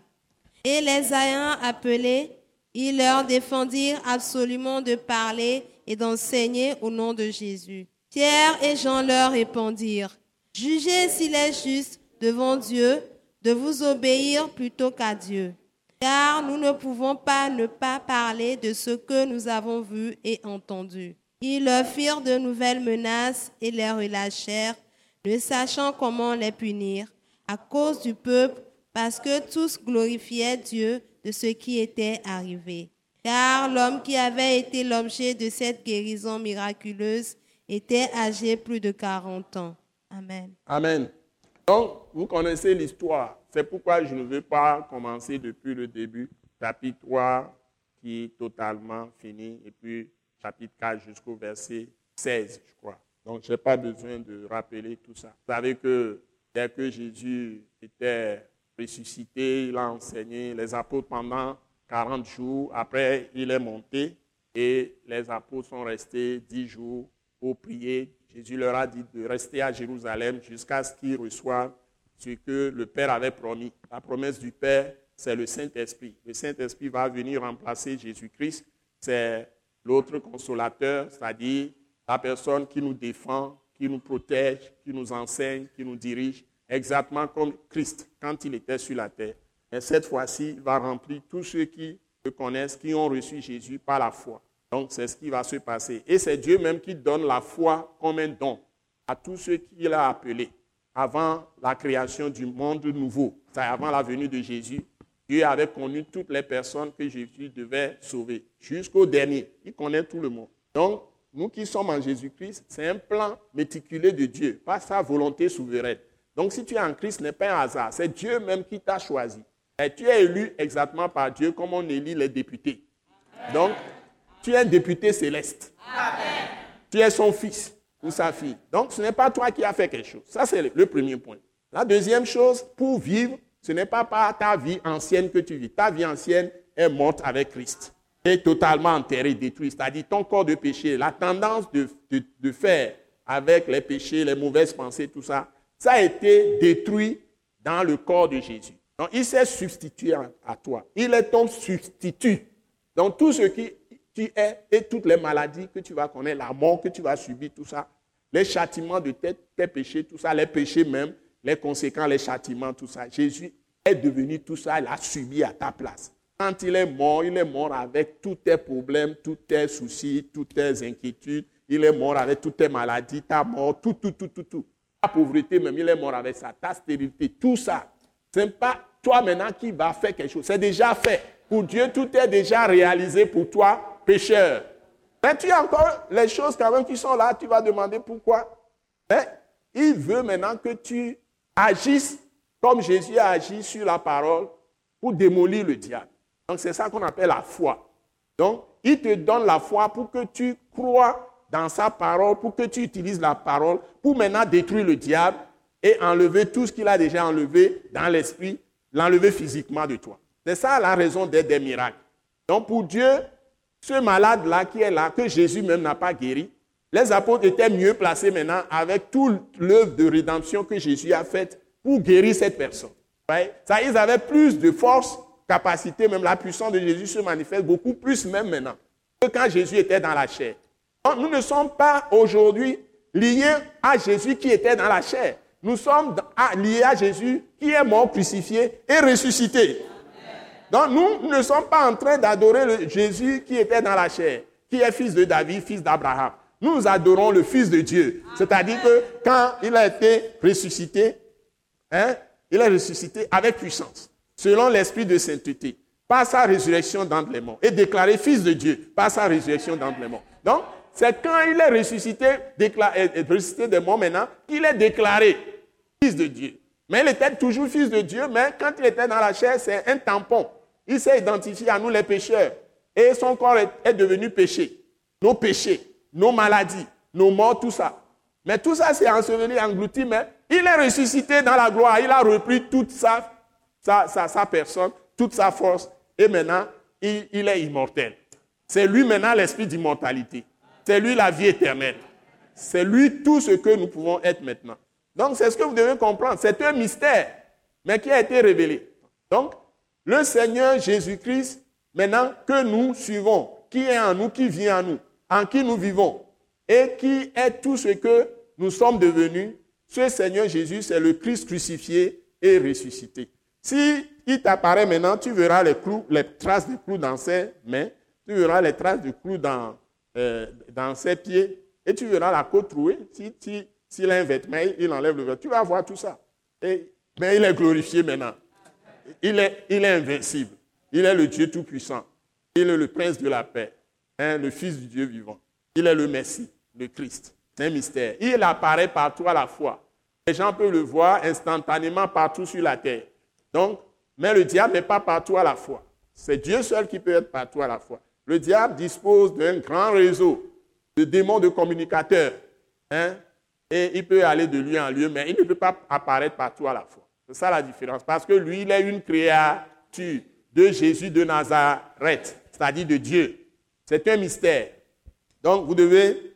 Et les ayant appelés, ils leur défendirent absolument de parler et d'enseigner au nom de Jésus. Pierre et Jean leur répondirent, Jugez s'il est juste devant Dieu de vous obéir plutôt qu'à Dieu car nous ne pouvons pas ne pas parler de ce que nous avons vu et entendu. Ils leur firent de nouvelles menaces et les relâchèrent, ne sachant comment les punir, à cause du peuple, parce que tous glorifiaient Dieu de ce qui était arrivé. Car l'homme qui avait été l'objet de cette guérison miraculeuse était âgé plus de 40 ans. Amen. Amen. Donc, vous connaissez l'histoire. C'est pourquoi je ne veux pas commencer depuis le début, chapitre 3 qui est totalement fini, et puis chapitre 4 jusqu'au verset 16, je crois. Donc, je n'ai pas besoin de rappeler tout ça. Vous savez que dès que Jésus était ressuscité, il a enseigné les apôtres pendant 40 jours. Après, il est monté et les apôtres sont restés 10 jours pour prier Jésus leur a dit de rester à Jérusalem jusqu'à ce qu'ils reçoivent ce que le Père avait promis. La promesse du Père, c'est le Saint-Esprit. Le Saint-Esprit va venir remplacer Jésus-Christ. C'est l'autre consolateur, c'est-à-dire la personne qui nous défend, qui nous protège, qui nous enseigne, qui nous dirige, exactement comme Christ quand il était sur la terre. Et cette fois-ci, il va remplir tous ceux qui le connaissent, qui ont reçu Jésus par la foi. Donc, c'est ce qui va se passer. Et c'est Dieu même qui donne la foi comme un don à tous ceux qu'il a appelés avant la création du monde nouveau, c'est avant la venue de Jésus. Dieu avait connu toutes les personnes que Jésus devait sauver, jusqu'au dernier. Il connaît tout le monde. Donc, nous qui sommes en Jésus-Christ, c'est un plan méticuleux de Dieu, pas sa volonté souveraine. Donc, si tu es en Christ, ce n'est pas un hasard. C'est Dieu même qui t'a choisi. Et tu es élu exactement par Dieu comme on élit les députés. Donc, tu es un député céleste. Tu es son fils ou sa fille. Donc, ce n'est pas toi qui as fait quelque chose. Ça, c'est le premier point. La deuxième chose, pour vivre, ce n'est pas par ta vie ancienne que tu vis. Ta vie ancienne est morte avec Christ. Est totalement enterrée, détruite. C'est-à-dire ton corps de péché, la tendance de, de faire avec les péchés, les mauvaises pensées, tout ça, ça a été détruit dans le corps de Jésus. Donc, il s'est substitué à toi. Il est ton substitut. Donc, tout ce qui tu es et toutes les maladies que tu vas connaître, la mort que tu vas subir, tout ça, les châtiments de tes, tes péchés, tout ça, les péchés même, les conséquences, les châtiments, tout ça. Jésus est devenu tout ça, il a subi à ta place. Quand il est mort, il est mort avec tous tes problèmes, tous tes soucis, toutes tes inquiétudes. Il est mort avec toutes tes maladies, ta mort, tout, tout, tout, tout, tout. Ta pauvreté même, il est mort avec ça, ta stérilité, tout ça. Ce n'est pas toi maintenant qui vas faire quelque chose. C'est déjà fait. Pour Dieu, tout est déjà réalisé pour toi, pécheur. Mais tu as encore les choses quand même qui sont là, tu vas demander pourquoi. Mais il veut maintenant que tu agisses comme Jésus a agi sur la parole pour démolir le diable. Donc c'est ça qu'on appelle la foi. Donc il te donne la foi pour que tu crois dans sa parole, pour que tu utilises la parole pour maintenant détruire le diable et enlever tout ce qu'il a déjà enlevé dans l'esprit, l'enlever physiquement de toi. C'est ça la raison d'être des miracles. Donc pour Dieu, ce malade-là qui est là, que Jésus même n'a pas guéri, les apôtres étaient mieux placés maintenant avec toute l'œuvre de rédemption que Jésus a faite pour guérir cette personne. Ça, ils avaient plus de force, capacité, même la puissance de Jésus se manifeste beaucoup plus même maintenant que quand Jésus était dans la chair. nous ne sommes pas aujourd'hui liés à Jésus qui était dans la chair. Nous sommes liés à Jésus qui est mort, crucifié et ressuscité. Donc nous ne sommes pas en train d'adorer le Jésus qui était dans la chair, qui est fils de David, fils d'Abraham. Nous adorons le Fils de Dieu. C'est-à-dire que quand il a été ressuscité, Hein? Il est ressuscité avec puissance, selon l'esprit de sainteté, par sa résurrection d'entre les morts, et déclaré fils de Dieu par sa résurrection d'entre les morts. Donc, c'est quand il est ressuscité, déclaré, ressuscité des morts maintenant, qu'il est déclaré fils de Dieu. Mais il était toujours fils de Dieu, mais quand il était dans la chair, c'est un tampon. Il s'est identifié à nous les pécheurs. Et son corps est devenu péché. Nos péchés, nos maladies, nos morts, tout ça. Mais tout ça, c'est enseveli, englouti, mais il est ressuscité dans la gloire. Il a repris toute sa, sa, personne, toute sa force. Et maintenant, il, il est immortel. C'est lui maintenant l'esprit d'immortalité. C'est lui la vie éternelle. C'est lui tout ce que nous pouvons être maintenant. Donc, c'est ce que vous devez comprendre. C'est un mystère, mais qui a été révélé. Donc, le Seigneur Jésus-Christ, maintenant que nous suivons, qui est en nous, qui vient en nous, en qui nous vivons, et qui est tout ce que nous sommes devenus, ce Seigneur Jésus, c'est le Christ crucifié et ressuscité. Si il t'apparaît maintenant, tu verras les clous, les traces de clous dans ses mains, tu verras les traces de clous dans, euh, ses pieds, et tu verras la côte trouée. Si, si, s'il a un vêtement, il enlève le vêtement. Tu vas voir tout ça. Mais il est glorifié maintenant. Il est, invincible. Il est le Dieu Tout-Puissant. Il est le Prince de la paix, hein, le Fils du Dieu vivant. Il est le Messie, le Christ. C'est un mystère. Il apparaît partout à la fois. Les gens peuvent le voir instantanément partout sur la terre. Mais le diable n'est pas partout à la fois. C'est Dieu seul qui peut être partout à la fois. Le diable dispose d'un grand réseau de démons de communicateurs. Hein? Et il peut aller de lieu en lieu, mais il ne peut pas apparaître partout à la fois. C'est ça la différence. Parce que lui, il est une créature de Jésus de Nazareth, c'est-à-dire de Dieu. C'est un mystère. Donc, vous devez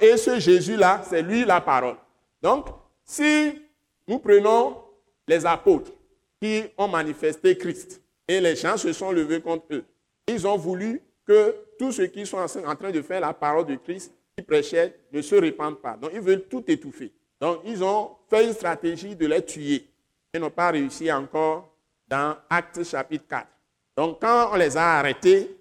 et ce Jésus-là, c'est lui la parole. Donc, si nous prenons les apôtres qui ont manifesté Christ et les gens se sont levés contre eux, ils ont voulu que tous ceux qui sont en train de faire la parole de Christ, qui prêchaient, ne se répandent pas. Donc, ils veulent tout étouffer. Donc, ils ont fait une stratégie de les tuer. Ils n'ont pas réussi encore dans Actes chapitre 4. Donc, quand on les a arrêtés,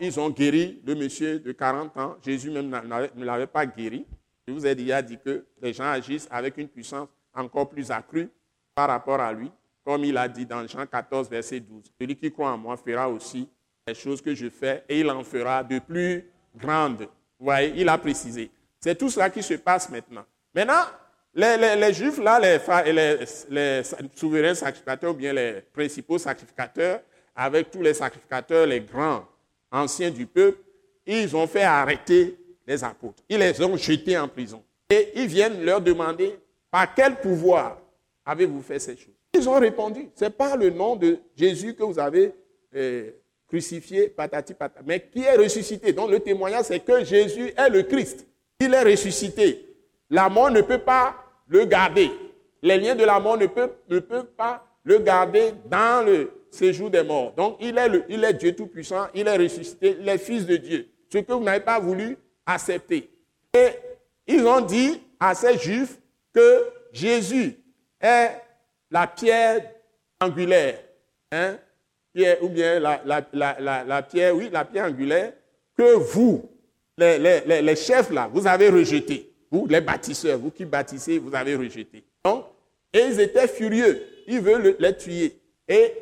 ils ont guéri le monsieur de 40 ans. Jésus même ne l'avait pas guéri. Je vous ai déjà dit que les gens agissent avec une puissance encore plus accrue par rapport à lui, comme il a dit dans Jean 14, verset 12. Celui qui croit en moi fera aussi les choses que je fais et il en fera de plus grandes. Vous voyez, il a précisé. C'est tout cela qui se passe maintenant. Maintenant, Les, Juifs, là, les, souverains sacrificateurs ou bien les principaux sacrificateurs, avec tous les sacrificateurs, les grands anciens du peuple, ils ont fait arrêter les apôtres. Ils les ont jetés en prison. Et ils viennent leur demander, par quel pouvoir avez-vous fait ces choses? Ils ont répondu, ce n'est pas le nom de Jésus que vous avez euh, crucifié, patati patati, mais qui est ressuscité. Donc le témoignage, c'est que Jésus est le Christ. Il est ressuscité. La mort ne peut pas le garder. Les liens de la mort ne peuvent, ne pas le garder dans le séjour des morts. Donc, il est, le, il est Dieu Tout-Puissant, il est ressuscité, il est Fils de Dieu. Ce que vous n'avez pas voulu accepter. Et ils ont dit à ces Juifs que Jésus est la pierre angulaire, hein, ou bien la, la, la, pierre, oui, la pierre angulaire, que vous, les, les, les chefs là, vous avez rejeté. Vous, les bâtisseurs, vous qui bâtissez, vous avez rejeté. Donc, et ils étaient furieux. Ils veulent les tuer. Et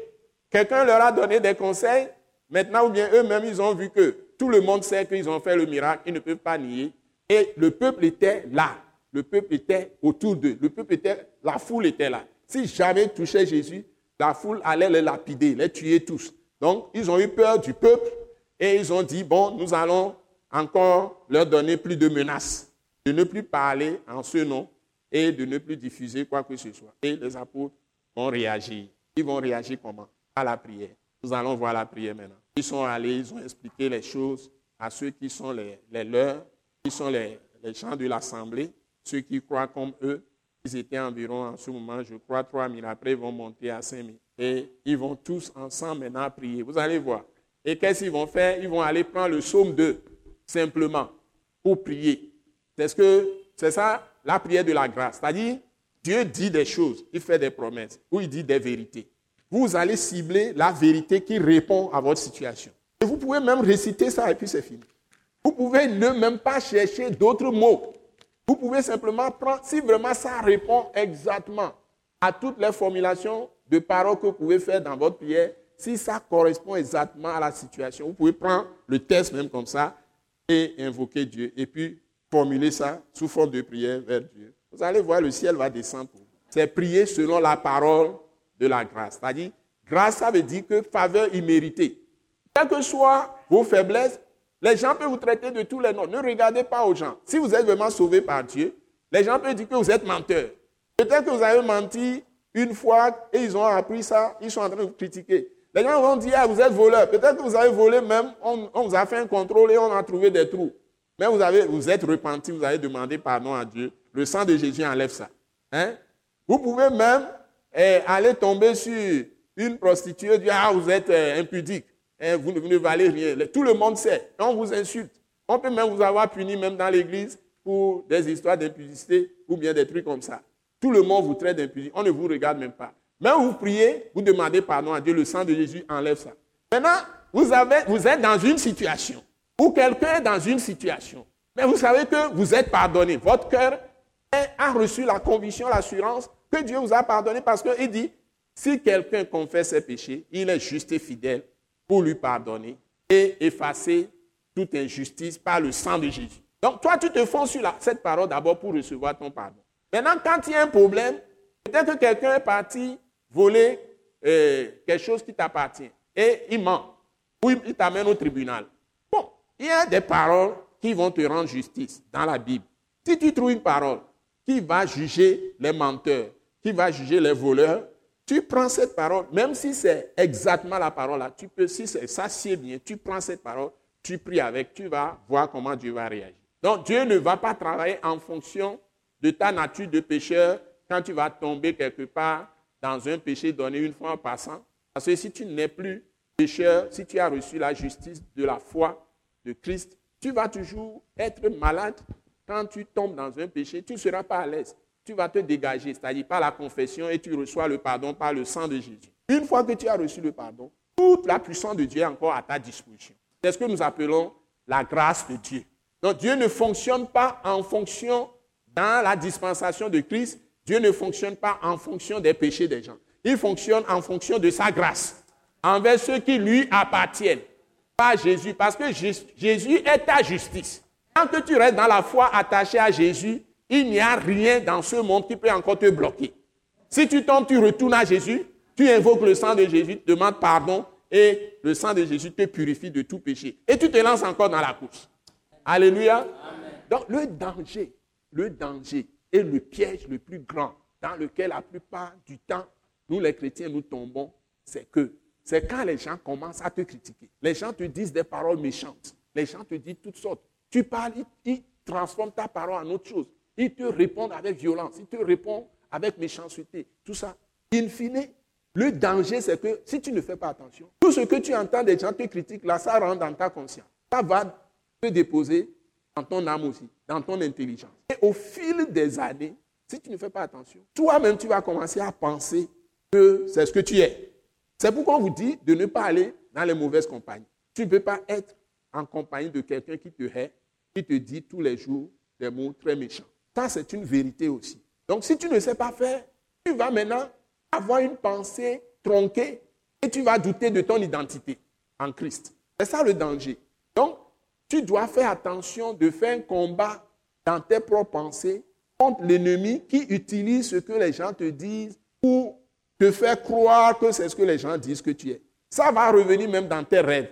quelqu'un leur a donné des conseils. Maintenant, ou bien eux-mêmes, ils ont vu que tout le monde sait qu'ils ont fait le miracle. Ils ne peuvent pas nier. Et le peuple était là. Le peuple était autour d'eux. Le peuple était, la foule était là. Si jamais ils touchaient Jésus, la foule allait les lapider, les tuer tous. Donc, ils ont eu peur du peuple et ils ont dit, bon, nous allons encore leur donner plus de menaces de ne plus parler en ce nom et de ne plus diffuser quoi que ce soit. Et les apôtres vont réagir. Ils vont réagir comment? À la prière. Nous allons voir la prière maintenant. Ils sont allés, ils ont expliqué les choses à ceux qui sont les, leurs, qui sont les, les gens de l'Assemblée, ceux qui croient comme eux. Ils étaient environ en ce moment, je crois, 3 000. Après, ils vont monter à 5 000. Et ils vont tous ensemble maintenant prier. Vous allez voir. Et qu'est-ce qu'ils vont faire? Ils vont aller prendre le psaume 2, simplement, pour prier. C'est que c'est ça la prière de la grâce. C'est-à-dire, Dieu dit des choses, il fait des promesses, ou il dit des vérités. Vous allez cibler la vérité qui répond à votre situation. Et vous pouvez même réciter ça et puis c'est fini. Vous pouvez ne même pas chercher d'autres mots. Vous pouvez simplement prendre, si vraiment ça répond exactement à toutes les formulations de paroles que vous pouvez faire dans votre prière, si ça correspond exactement à la situation, vous pouvez prendre le texte même comme ça et invoquer Dieu. Et puis formuler ça sous forme de prière vers Dieu. Vous allez voir, le ciel va descendre pour vous. C'est prier selon la parole de la grâce. C'est-à-dire, grâce, ça veut dire que faveur imméritée. Quelles que soient vos faiblesses, les gens peuvent vous traiter de tous les noms. Ne regardez pas aux gens. Si vous êtes vraiment sauvé par Dieu, les gens peuvent dire que vous êtes menteur. Peut-être que vous avez menti une fois et ils ont appris ça, ils sont en train de vous critiquer. Les gens vont dire, ah, vous êtes voleur. Peut-être que vous avez volé même, on, on vous a fait un contrôle et on a trouvé des trous. Mais vous, avez, vous êtes repenti, vous avez demandé pardon à Dieu. Le sang de Jésus enlève ça. Hein? Vous pouvez même eh, aller tomber sur une prostituée, dire Ah, vous êtes eh, impudique, hein, vous, ne valez rien. Tout le monde sait. On vous insulte. On peut même vous avoir puni, même dans l'église, pour des histoires d'impudicité ou bien des trucs comme ça. Tout le monde vous traite d'impudicité. On ne vous regarde même pas. Mais vous priez, vous demandez pardon à Dieu, le sang de Jésus enlève ça. Maintenant, vous, avez, vous êtes dans une situation ou quelqu'un est dans une situation, mais vous savez que vous êtes pardonné. Votre cœur a reçu la conviction, l'assurance que Dieu vous a pardonné parce qu'il dit, si quelqu'un confesse ses péchés, il est juste et fidèle pour lui pardonner et effacer toute injustice par le sang de Jésus. Donc toi, tu te fonds sur cette parole d'abord pour recevoir ton pardon. Maintenant, quand il y a un problème, peut-être que quelqu'un est parti voler euh, quelque chose qui t'appartient et il ment ou il t'amène au tribunal. Il y a des paroles qui vont te rendre justice dans la Bible. Si tu trouves une parole qui va juger les menteurs, qui va juger les voleurs, tu prends cette parole, même si c'est exactement la parole là, tu peux, si ça c'est bien, tu prends cette parole, tu pries avec, tu vas voir comment Dieu va réagir. Donc Dieu ne va pas travailler en fonction de ta nature de pécheur quand tu vas tomber quelque part dans un péché donné une fois en passant. Parce que si tu n'es plus pécheur, si tu as reçu la justice de la foi, de Christ, tu vas toujours être malade quand tu tombes dans un péché, tu ne seras pas à l'aise. Tu vas te dégager, c'est-à-dire par la confession et tu reçois le pardon par le sang de Jésus. Une fois que tu as reçu le pardon, toute la puissance de Dieu est encore à ta disposition. C'est ce que nous appelons la grâce de Dieu. Donc Dieu ne fonctionne pas en fonction, dans la dispensation de Christ, Dieu ne fonctionne pas en fonction des péchés des gens. Il fonctionne en fonction de sa grâce envers ceux qui lui appartiennent. Jésus, parce que Jésus est ta justice. Tant que tu restes dans la foi attaché à Jésus, il n'y a rien dans ce monde qui peut encore te bloquer. Si tu tombes, tu retournes à Jésus, tu invoques le sang de Jésus, tu demandes pardon et le sang de Jésus te purifie de tout péché. Et tu te lances encore dans la course. Alléluia. Donc le danger, le danger est le piège le plus grand dans lequel la plupart du temps, nous les chrétiens, nous tombons, c'est que c'est quand les gens commencent à te critiquer. Les gens te disent des paroles méchantes. Les gens te disent toutes sortes. Tu parles, ils, transforment ta parole en autre chose. Ils te répondent avec violence. Ils te répondent avec méchanceté. Tout ça. In fine, le danger, c'est que si tu ne fais pas attention, tout ce que tu entends des gens te critiquent, là, ça rentre dans ta conscience. Ça va te déposer dans ton âme aussi, dans ton intelligence. Et au fil des années, si tu ne fais pas attention, toi-même, tu vas commencer à penser que c'est ce que tu es. C'est pourquoi on vous dit de ne pas aller dans les mauvaises compagnies. Tu ne peux pas être en compagnie de quelqu'un qui te hait, qui te dit tous les jours des mots très méchants. Ça, c'est une vérité aussi. Donc, si tu ne sais pas faire, tu vas maintenant avoir une pensée tronquée et tu vas douter de ton identité en Christ. C'est ça le danger. Donc, tu dois faire attention de faire un combat dans tes propres pensées contre l'ennemi qui utilise ce que les gens te disent pour te faire croire que c'est ce que les gens disent que tu es. Ça va revenir même dans tes rêves.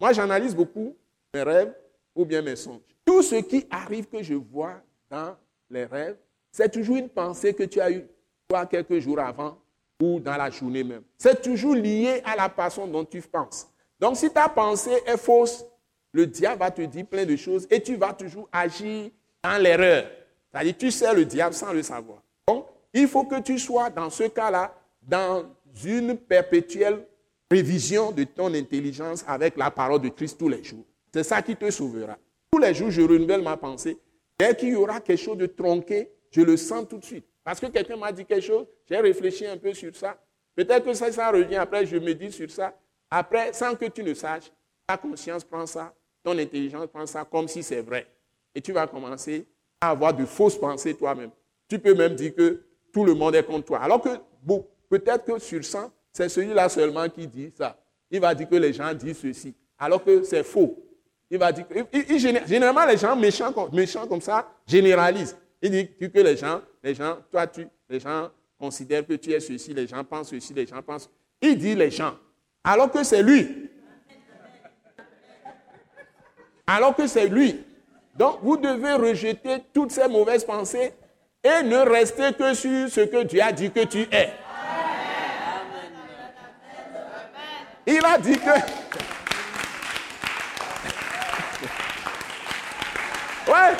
Moi, j'analyse beaucoup mes rêves ou bien mes songes. Tout ce qui arrive que je vois dans les rêves, c'est toujours une pensée que tu as eue, toi, quelques jours avant ou dans la journée même. C'est toujours lié à la façon dont tu penses. Donc, si ta pensée est fausse, le diable va te dire plein de choses et tu vas toujours agir dans l'erreur. C'est-à-dire, tu sais le diable sans le savoir. Donc, il faut que tu sois dans ce cas-là dans une perpétuelle révision de ton intelligence avec la parole de Christ tous les jours. C'est ça qui te sauvera. Tous les jours, je renouvelle ma pensée. Dès qu'il y aura quelque chose de tronqué, je le sens tout de suite. Parce que quelqu'un m'a dit quelque chose, j'ai réfléchi un peu sur ça. Peut-être que ça, ça revient après, je me dis sur ça. Après, sans que tu ne saches, ta conscience prend ça, ton intelligence prend ça comme si c'est vrai. Et tu vas commencer à avoir de fausses pensées toi-même. Tu peux même dire que tout le monde est contre toi. Alors que bon, Peut-être que sur 100, c'est celui-là seulement qui dit ça. Il va dire que les gens disent ceci, alors que c'est faux. Il va dire que, généralement, les gens méchants, méchants comme ça généralisent. Il dit que les gens, les gens, toi, tu, les gens considèrent que tu es ceci, les gens pensent ceci, les gens pensent. Il dit les gens, alors que c'est lui. Alors que c'est lui. Donc, vous devez rejeter toutes ces mauvaises pensées et ne rester que sur ce que Dieu a dit que tu es. Il a dit que... Ouais.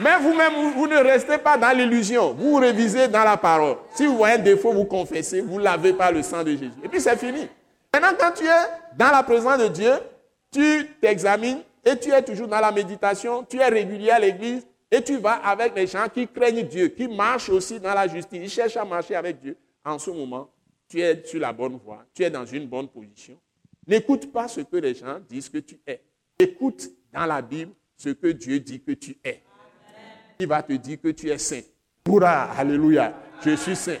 Mais vous-même, vous, ne restez pas dans l'illusion. Vous révisez dans la parole. Si vous voyez un défaut, vous confessez, vous lavez par le sang de Jésus. Et puis c'est fini. Maintenant, quand tu es dans la présence de Dieu, tu t'examines et tu es toujours dans la méditation, tu es régulier à l'église et tu vas avec les gens qui craignent Dieu, qui marchent aussi dans la justice. Ils cherchent à marcher avec Dieu. En ce moment, tu es sur la bonne voie, tu es dans une bonne position. N'écoute pas ce que les gens disent que tu es. Écoute dans la Bible ce que Dieu dit que tu es. Il va te dire que tu es saint. Hurrah, alléluia, je suis saint.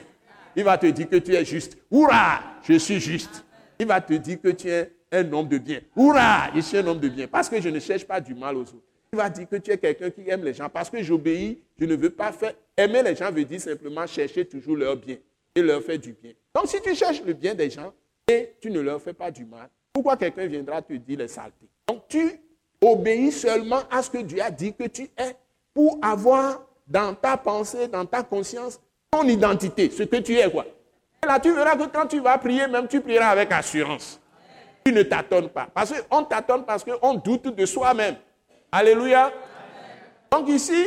Il va te dire que tu es juste. Hurrah, je suis juste. Il va te dire que tu es un homme de bien. Hurrah, je suis un homme de bien. Parce que je ne cherche pas du mal aux autres. Il va dire que tu es quelqu'un qui aime les gens. Parce que j'obéis, je ne veux pas faire. Aimer les gens veut dire simplement chercher toujours leur bien et leur faire du bien. Donc si tu cherches le bien des gens et tu ne leur fais pas du mal, pourquoi quelqu'un viendra te dire les saletés? Donc tu obéis seulement à ce que Dieu a dit que tu es pour avoir dans ta pensée, dans ta conscience, ton identité, ce que tu es quoi. Et là tu verras que quand tu vas prier, même tu prieras avec assurance. Tu ne t'attends pas. Parce qu'on t'attend parce qu'on doute de soi-même. Alléluia. Donc ici,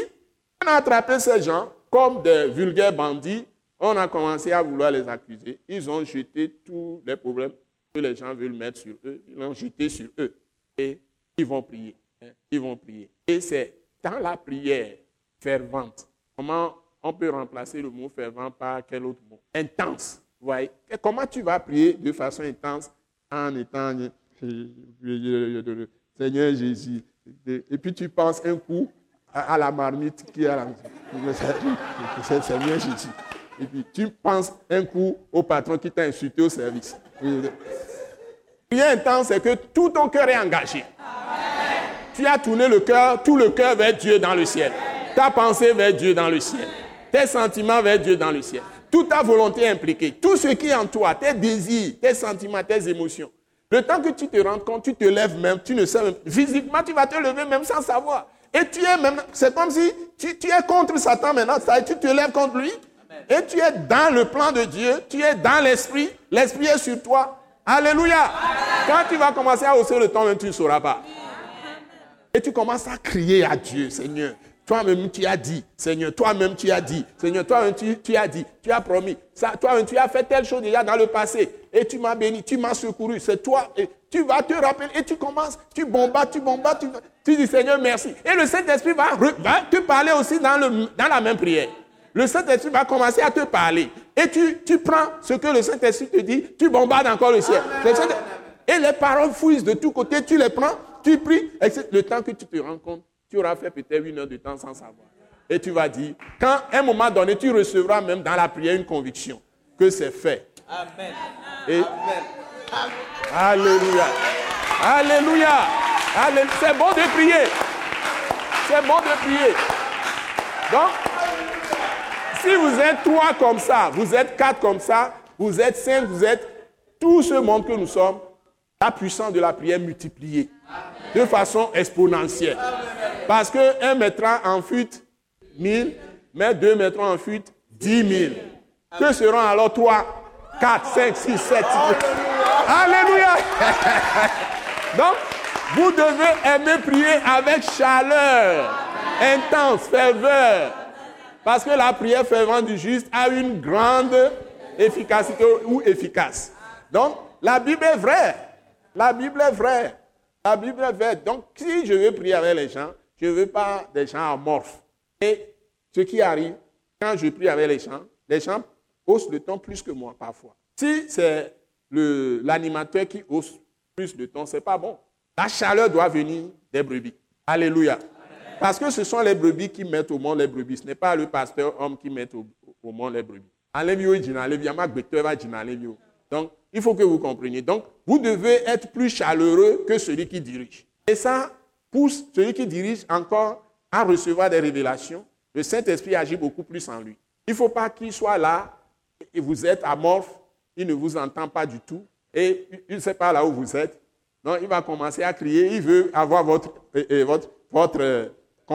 on a attrapé ces gens comme des vulgaires bandits on a commencé à vouloir les accuser. Ils ont jeté tous les problèmes que les gens veulent mettre sur eux. Ils l'ont jeté sur eux. Et ils vont prier. Ils vont prier. Et c'est dans la prière fervente. Comment on peut remplacer le mot fervent par quel autre mot? Intense. voyez? Comment tu vas prier de façon intense en étant Seigneur Jésus. Et puis tu penses un coup à la marmite qui est à la Seigneur Jésus. Et puis tu penses un coup au patron qui t'a insulté au service. Prier intense, c'est que tout ton cœur est engagé. Tu as tourné le cœur, tout le cœur vers Dieu dans le ciel. Ta pensée vers Dieu dans le ciel. Tes sentiments vers Dieu dans le ciel. Toute ta volonté impliquée. Tout ce qui est en toi, tes désirs, tes sentiments, tes émotions. Le temps que tu te rends compte, tu te lèves même, tu ne sais même. Physiquement, tu vas te lever même sans savoir. Et tu es même. C'est comme si tu, es contre Satan maintenant. Tu te lèves contre lui. Et tu es dans le plan de Dieu. Tu es dans l'esprit. L'esprit est sur toi. Alléluia. Quand tu vas commencer à hausser le temps, tu ne sauras pas. Et tu commences à crier à Dieu, Seigneur. Toi-même, tu as dit, Seigneur, toi-même, tu as dit, Seigneur, toi-même, tu, as dit, tu as promis. Toi-même, tu as fait telle chose déjà dans le passé. Et tu m'as béni, tu m'as secouru. C'est toi. Et tu vas te rappeler et tu commences, tu bombardes, tu bombardes, tu, dis, Seigneur, merci. Et le Saint-Esprit va, te parler aussi dans, le, dans la même prière. Le Saint-Esprit va commencer à te parler. Et tu, tu prends ce que le Saint-Esprit te dit, tu bombardes encore le ciel. Et les paroles fouillent de tous côtés, tu les prends, tu pries. Et le temps que tu te rends compte, tu auras fait peut-être une heure de temps sans savoir. Et tu vas dire, quand à un moment donné, tu recevras même dans la prière une conviction que c'est fait. Amen. Alléluia. Alléluia. Alléluia. C'est bon de prier. C'est bon de prier. Donc, si vous êtes trois comme ça, vous êtes quatre comme ça, vous êtes cinq, vous êtes tout ce monde que nous sommes, la puissance de la prière multipliée de façon exponentielle. Parce qu'un mettra en fuite mille, mais deux mettront en fuite dix mille. Que seront alors trois, quatre, cinq, six, sept? Alléluia. Donc, vous devez aimer prier avec chaleur, intense, ferveur. Parce que la prière fervente du juste a une grande efficacité ou efficace. Donc, la Bible est vraie. La Bible est vraie. La Bible est vraie. Donc, si je veux prier avec les gens, je ne veux pas des gens amorphes. Et ce qui arrive, quand je prie avec les gens, les gens haussent le ton plus que moi parfois. Si c'est l'animateur qui hausse plus le ton, ce n'est pas bon. La chaleur doit venir des brebis. Alléluia. Parce que ce sont les brebis qui mettent au monde les brebis. Ce n'est pas le pasteur homme qui met au, monde les brebis. Donc, il faut que vous compreniez. Donc, vous devez être plus chaleureux que celui qui dirige. Et ça pousse celui qui dirige encore à recevoir des révélations. Le Saint-Esprit agit beaucoup plus en lui. Il ne faut pas qu'il soit là et vous êtes amorphe, il ne vous entend pas du tout et il ne sait pas là où vous êtes. Non, il va commencer à crier, il veut avoir votre, votre, votre euh,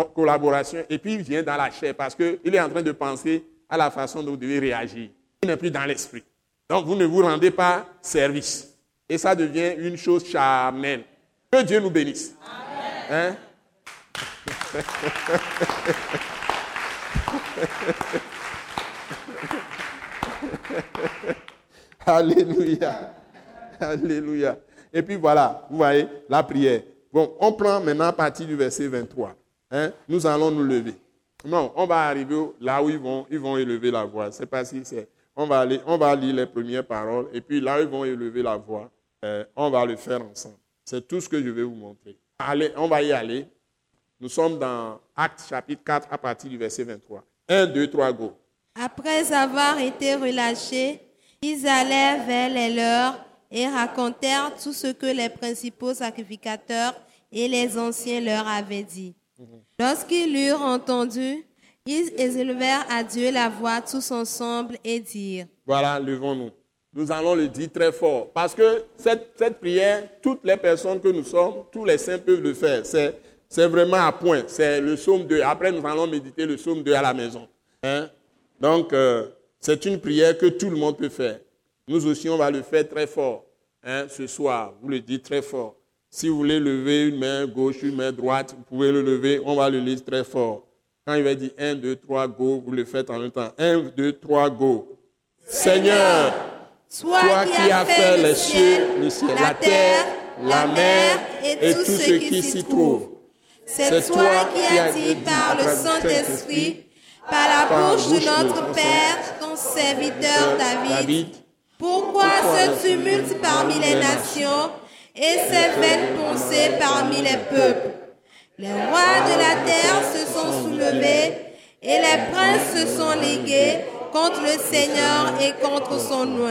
collaboration et puis il vient dans la chair parce qu'il est en train de penser à la façon dont vous devez réagir. Il n'est plus dans l'esprit. Donc vous ne vous rendez pas service. Et ça devient une chose charnelle. Que Dieu nous bénisse. Hein? Alléluia. Alléluia. Et puis voilà, vous voyez, la prière. Bon, on prend maintenant à partir du verset 23. Hein? Nous allons nous lever. Non, on va arriver là où ils vont, ils vont élever la voix. C'est pas si on va, lire les premières paroles et puis là, ils vont élever la voix. Euh, on va le faire ensemble. C'est tout ce que je vais vous montrer. Allez, on va y aller. Nous sommes dans Actes chapitre 4 à partir du verset 23. 1, 2, 3, go. Après avoir été relâchés, ils allèrent vers les leurs et racontèrent tout ce que les principaux sacrificateurs et les anciens leur avaient dit. Lorsqu'ils l'eurent entendu, ils élevèrent à Dieu la voix tous ensemble et dirent. Voilà, levons-nous. Nous allons le dire très fort. Parce que cette, cette prière, toutes les personnes que nous sommes, tous les saints peuvent le faire. C'est, c'est vraiment à point. C'est le psaume 2. Après, nous allons méditer le psaume 2 à la maison. Hein? Donc, euh, c'est une prière que tout le monde peut faire. Nous aussi, on va le faire très fort hein, ce soir. Vous le dites très fort. Si vous voulez lever une main gauche, une main droite, vous pouvez le lever. On va le lire très fort. Quand il va dire 1, 2, 3, go, vous le faites en même temps. 1, 2, 3, go. Seigneur, toi, qui as fait les cieux, la terre, la mer et, tout ce qui s'y trouve. C'est toi qui as dit par le Saint-Esprit, par la bouche de notre Père, ton serviteur David. Pourquoi ce tumulte parmi les nations? Et ces vaines pensées parmi les peuples les rois de la terre se sont soulevés et les princes se sont ligués contre le Seigneur et contre son nom.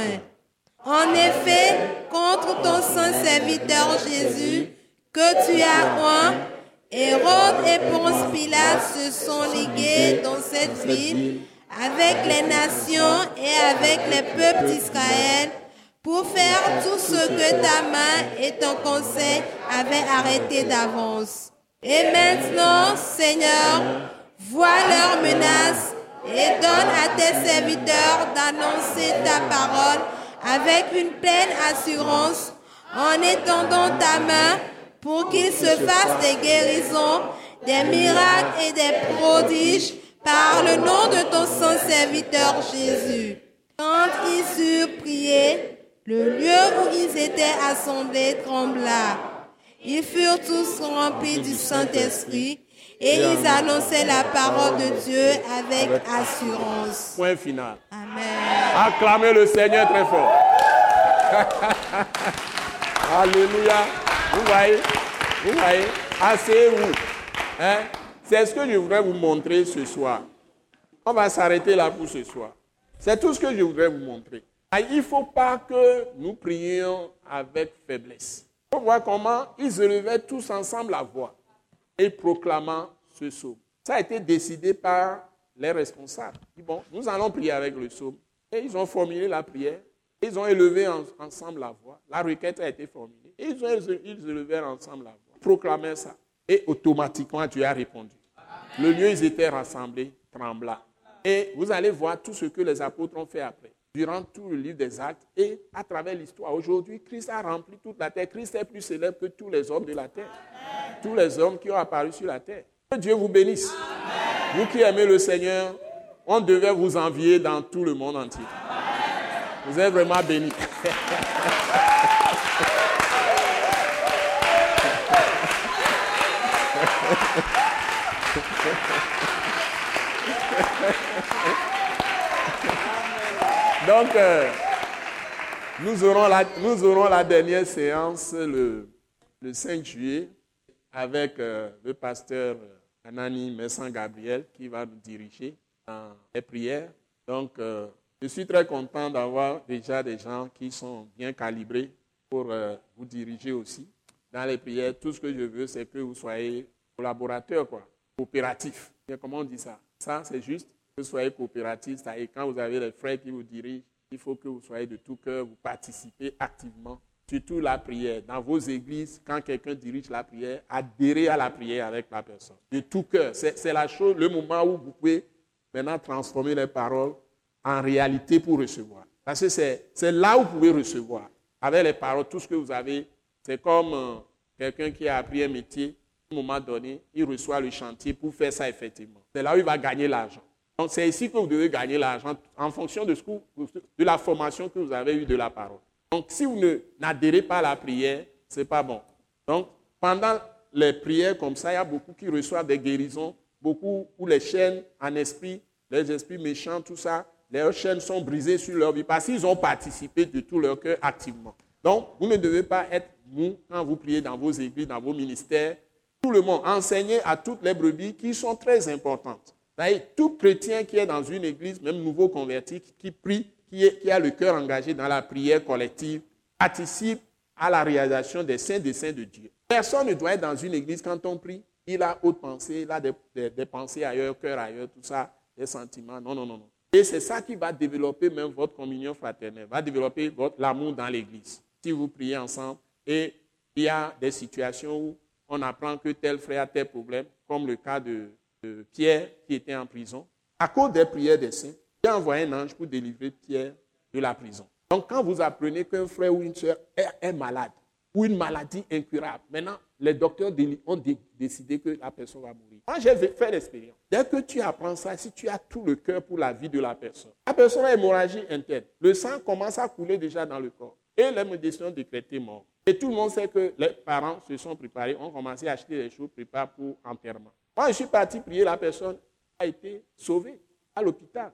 En effet, contre ton saint serviteur Jésus, que tu as oint, Hérode et Ponce Pilate se sont ligués dans cette ville avec les nations et avec les peuples d'Israël pour faire tout ce que ta main et ton conseil avaient arrêté d'avance. Et maintenant, Seigneur, vois leurs menaces et donne à tes serviteurs d'annoncer ta parole avec une pleine assurance en étendant ta main pour qu'ils se fassent des guérisons, des miracles et des prodiges par le nom de ton saint serviteur Jésus. Quand ils eurent prié, le lieu où ils étaient assemblés trembla. Ils furent tous remplis du Saint-Esprit et ils annonçaient la parole de Dieu avec assurance. Point final. Amen. Acclamez le Seigneur très fort. Alléluia. Vous voyez, vous voyez, asseyez-vous. Hein? C'est ce que je voudrais vous montrer ce soir. On va s'arrêter là pour ce soir. C'est tout ce que je voudrais vous montrer. Ah, il ne faut pas que nous prions avec faiblesse. On voit comment ils élevaient tous ensemble la voix et proclamant ce psaume. Ça a été décidé par les responsables. Bon, nous allons prier avec le psaume. Et ils ont formulé la prière. Ils ont élevé ensemble la voix. La requête a été formulée. Ils ont ils ensemble la voix. Proclamaient ça. Et automatiquement, Dieu a répondu. Le lieu où ils étaient rassemblés trembla. Et vous allez voir tout ce que les apôtres ont fait après, durant tout le livre des actes et à travers l'histoire. Aujourd'hui, Christ a rempli toute la terre. Christ est plus célèbre que tous les hommes de la terre. Tous les hommes qui ont apparu sur la terre. Que Dieu vous bénisse. Vous qui aimez le Seigneur, on devait vous envier dans tout le monde entier. Vous êtes vraiment bénis. Donc, euh, nous, aurons la, dernière séance le, le 5 juillet avec euh, le pasteur Anani Messan Gabriel qui va nous diriger dans les prières. Donc, euh, je suis très content d'avoir déjà des gens qui sont bien calibrés pour vous diriger aussi dans les prières. Tout ce que je veux, c'est que vous soyez collaborateurs, quoi, coopératifs. Comment on dit ça? Ça, c'est juste que vous soyez coopératifs. Et quand vous avez les frères qui vous dirigent, il faut que vous soyez de tout cœur, vous participez activement. Surtout la prière. Dans vos églises, quand quelqu'un dirige la prière, adhérez à la prière avec la personne. De tout cœur. C'est la chose, le moment où vous pouvez maintenant transformer les paroles en réalité pour recevoir. Parce que c'est là où vous pouvez recevoir. Avec les paroles, tout ce que vous avez, c'est comme euh, quelqu'un qui a appris un métier. À un moment donné, il reçoit le chantier pour faire ça effectivement. C'est là où il va gagner l'argent. Donc c'est ici que vous devez gagner l'argent en fonction de, ce de la formation que vous avez eue de la parole. Donc si vous n'adhérez pas à la prière, ce n'est pas bon. Donc pendant les prières comme ça, il y a beaucoup qui reçoivent des guérisons, beaucoup où les chaînes en esprit, les esprits méchants, tout ça, les chaînes sont brisées sur leur vie parce qu'ils ont participé de tout leur cœur activement. Donc vous ne devez pas être mou quand vous priez dans vos églises, dans vos ministères. Tout le monde, enseignez à toutes les brebis qui sont très importantes tout chrétien qui est dans une église, même nouveau converti, qui prie, qui, a le cœur engagé dans la prière collective, participe à la réalisation des saints des saints de Dieu. Personne ne doit être dans une église quand on prie. Il a haute pensée, il a des, pensées ailleurs, cœur ailleurs, tout ça, des sentiments. Non, non, non, non. Et c'est ça qui va développer même votre communion fraternelle, va développer l'amour dans l'église. Si vous priez ensemble et il y a des situations où on apprend que tel frère a tel problème, comme le cas de Pierre qui était en prison, à cause des prières des saints, il a envoyé un ange pour délivrer Pierre de la prison. Donc quand vous apprenez qu'un frère ou une soeur est, malade, ou une maladie incurable, maintenant les docteurs ont décidé que la personne va mourir. Moi, j'ai fait l'expérience. Dès que tu apprends ça, si tu as tout le cœur pour la vie de la personne, la personne a hémorragie interne. Le sang commence à couler déjà dans le corps. Et les médecins ont décrété mort. Et tout le monde sait que les parents se sont préparés, ont commencé à acheter des choses préparées pour enterrement. Moi, je suis parti prier, la personne a été sauvée à l'hôpital.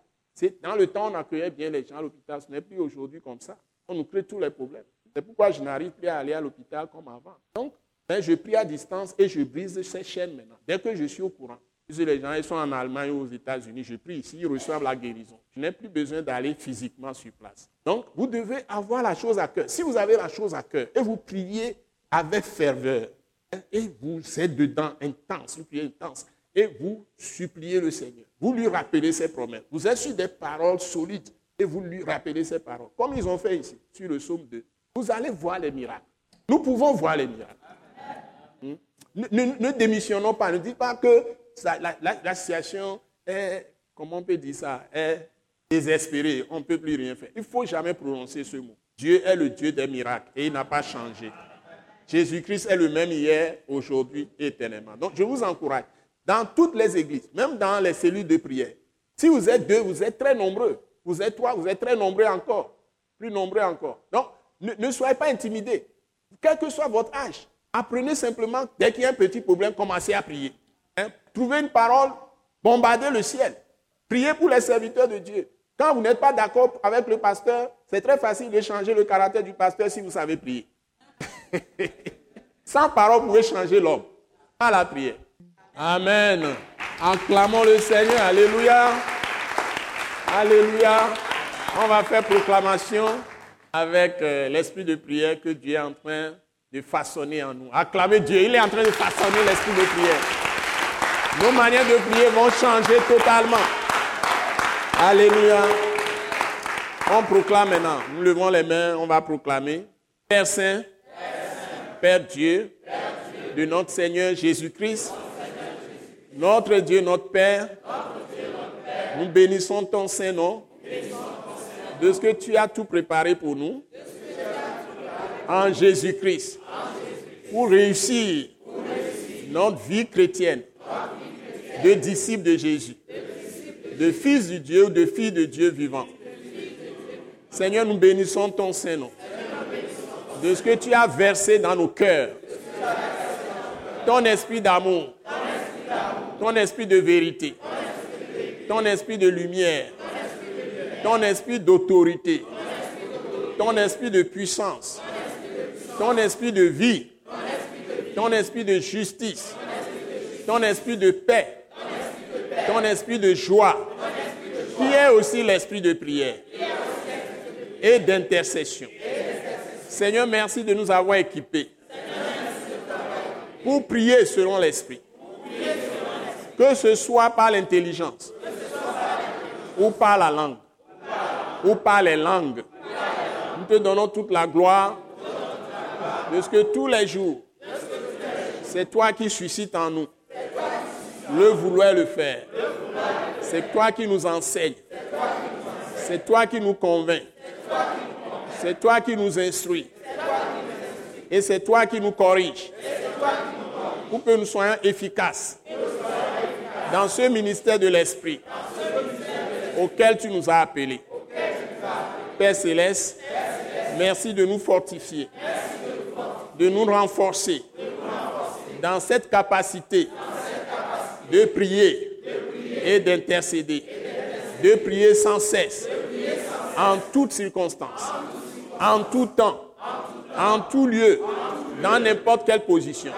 Dans le temps, on accueillait bien les gens à l'hôpital. Ce n'est plus aujourd'hui comme ça. On nous crée tous les problèmes. C'est pourquoi je n'arrive plus à aller à l'hôpital comme avant. Donc, ben, je prie à distance et je brise ces chaînes maintenant. Dès que je suis au courant, les gens ils sont en Allemagne ou aux États-Unis, je prie ici, ils reçoivent la guérison. Je n'ai plus besoin d'aller physiquement sur place. Donc, vous devez avoir la chose à cœur. Si vous avez la chose à cœur et vous priez avec ferveur, et vous êtes dedans intense, une prière intense, et vous suppliez le Seigneur. Vous lui rappelez ses promesses. Vous êtes sur des paroles solides et vous lui rappelez ses paroles. Comme ils ont fait ici, sur le psaume 2. Vous allez voir les miracles. Nous pouvons voir les miracles. Hmm? Ne, démissionnons pas. Ne dites pas que la, situation est, comment on peut dire ça, est désespérée. On ne peut plus rien faire. Il ne faut jamais prononcer ce mot. Dieu est le Dieu des miracles et il n'a pas changé. Jésus-Christ est le même hier, aujourd'hui éternellement. Donc je vous encourage, dans toutes les églises, même dans les cellules de prière, si vous êtes deux, vous êtes très nombreux. Vous êtes trois, vous êtes très nombreux encore. Plus nombreux encore. Donc, ne, soyez pas intimidés. Quel que soit votre âge, apprenez simplement, dès qu'il y a un petit problème, commencez à prier. Trouvez une parole, bombardez le ciel. Priez pour les serviteurs de Dieu. Quand vous n'êtes pas d'accord avec le pasteur, c'est très facile de changer le caractère du pasteur si vous savez prier. Sans parole, vous pouvez changer l'homme. À la prière. Amen. Acclamons le Seigneur. Alléluia. Alléluia. On va faire proclamation avec euh, l'esprit de prière que Dieu est en train de façonner en nous. Acclamez Dieu. Il est en train de façonner l'esprit de prière. Nos manières de prier vont changer totalement. Alléluia. On proclame maintenant. Nous levons les mains, on va proclamer. Père Saint, Père Dieu, de notre Seigneur Jésus-Christ, notre Dieu, notre Père, nous bénissons ton Saint-Nom de ce que tu as tout préparé pour nous en Jésus-Christ pour réussir notre vie chrétienne de disciples de Jésus de fils du Dieu ou de fille de Dieu vivant. Seigneur, nous bénissons ton Saint-Nom. De ce que tu as versé dans nos cœurs. Ton esprit d'amour. Ton esprit de vérité. Ton esprit de lumière. Ton esprit d'autorité. Ton esprit de puissance. Ton esprit de vie. Ton esprit de justice. Ton esprit de paix ton esprit de joie, qui est aussi l'esprit de prière et d'intercession. Seigneur, merci de nous avoir équipés pour prier selon l'esprit. Que ce soit par l'intelligence, ou par la langue, ou par les langues. Nous te donnons toute la gloire de ce que tous les jours, c'est toi qui suscites en nous le vouloir le faire. C'est toi qui nous enseigne. C'est toi qui nous convainc. C'est toi qui nous instruit. Et c'est toi qui nous corrige. Pour que nous soyons efficaces dans ce ministère de l'Esprit auquel tu nous as appelés. Père céleste, merci de nous fortifier, de nous renforcer dans cette capacité de prier et d'intercéder, de prier sans cesse, en toutes circonstances, en tout temps, en tout lieu, dans n'importe quelle position.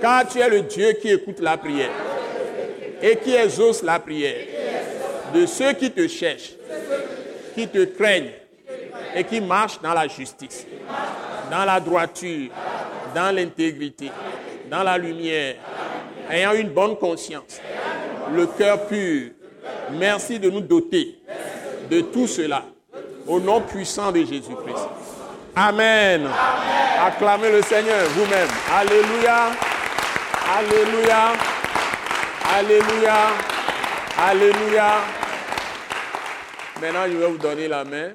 Car tu es le Dieu qui écoute la prière et qui exauce la prière de ceux qui te cherchent, qui te craignent et qui marchent dans la justice, dans la droiture, dans l'intégrité, dans la lumière, ayant une bonne conscience, le cœur pur. Merci de nous doter de tout cela au nom puissant de Jésus-Christ. Amen. Acclamez le Seigneur vous-même. Alléluia. Alléluia. Alléluia. Alléluia. Maintenant, je vais vous donner la main.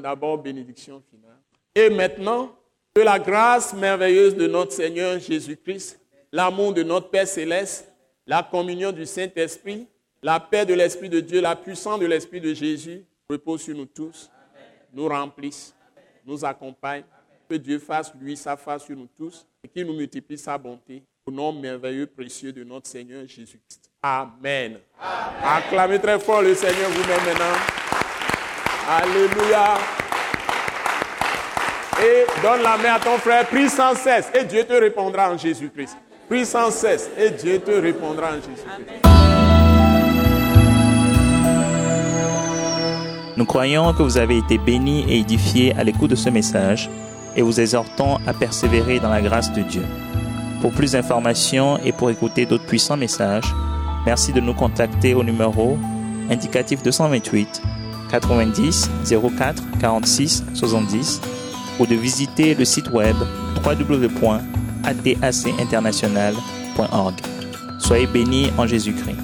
D'abord, bénédiction finale. Et maintenant, que la grâce merveilleuse de notre Seigneur Jésus-Christ, l'amour de notre Père céleste, la communion du Saint-Esprit, la paix de l'Esprit de Dieu, la puissance de l'Esprit de Jésus repose sur nous tous, nous remplisse, nous accompagne. Que Dieu fasse, lui, sa face sur nous tous et qu'il nous multiplie sa bonté au nom merveilleux, précieux de notre Seigneur Jésus-Christ. Amen. Acclamez très fort le Seigneur vous-même maintenant. Alléluia. Et donne la main à ton frère, prie sans cesse et Dieu te répondra en Jésus-Christ. Prie sans cesse et Dieu te répondra en Jésus-Christ. Nous croyons que vous avez été bénis et édifiés à l'écoute de ce message et vous exhortons à persévérer dans la grâce de Dieu. Pour plus d'informations et pour écouter d'autres puissants messages, merci de nous contacter au numéro indicatif 228 90 04 46 70 ou de visiter le site web www.atacinternational.org. Soyez bénis en Jésus-Christ.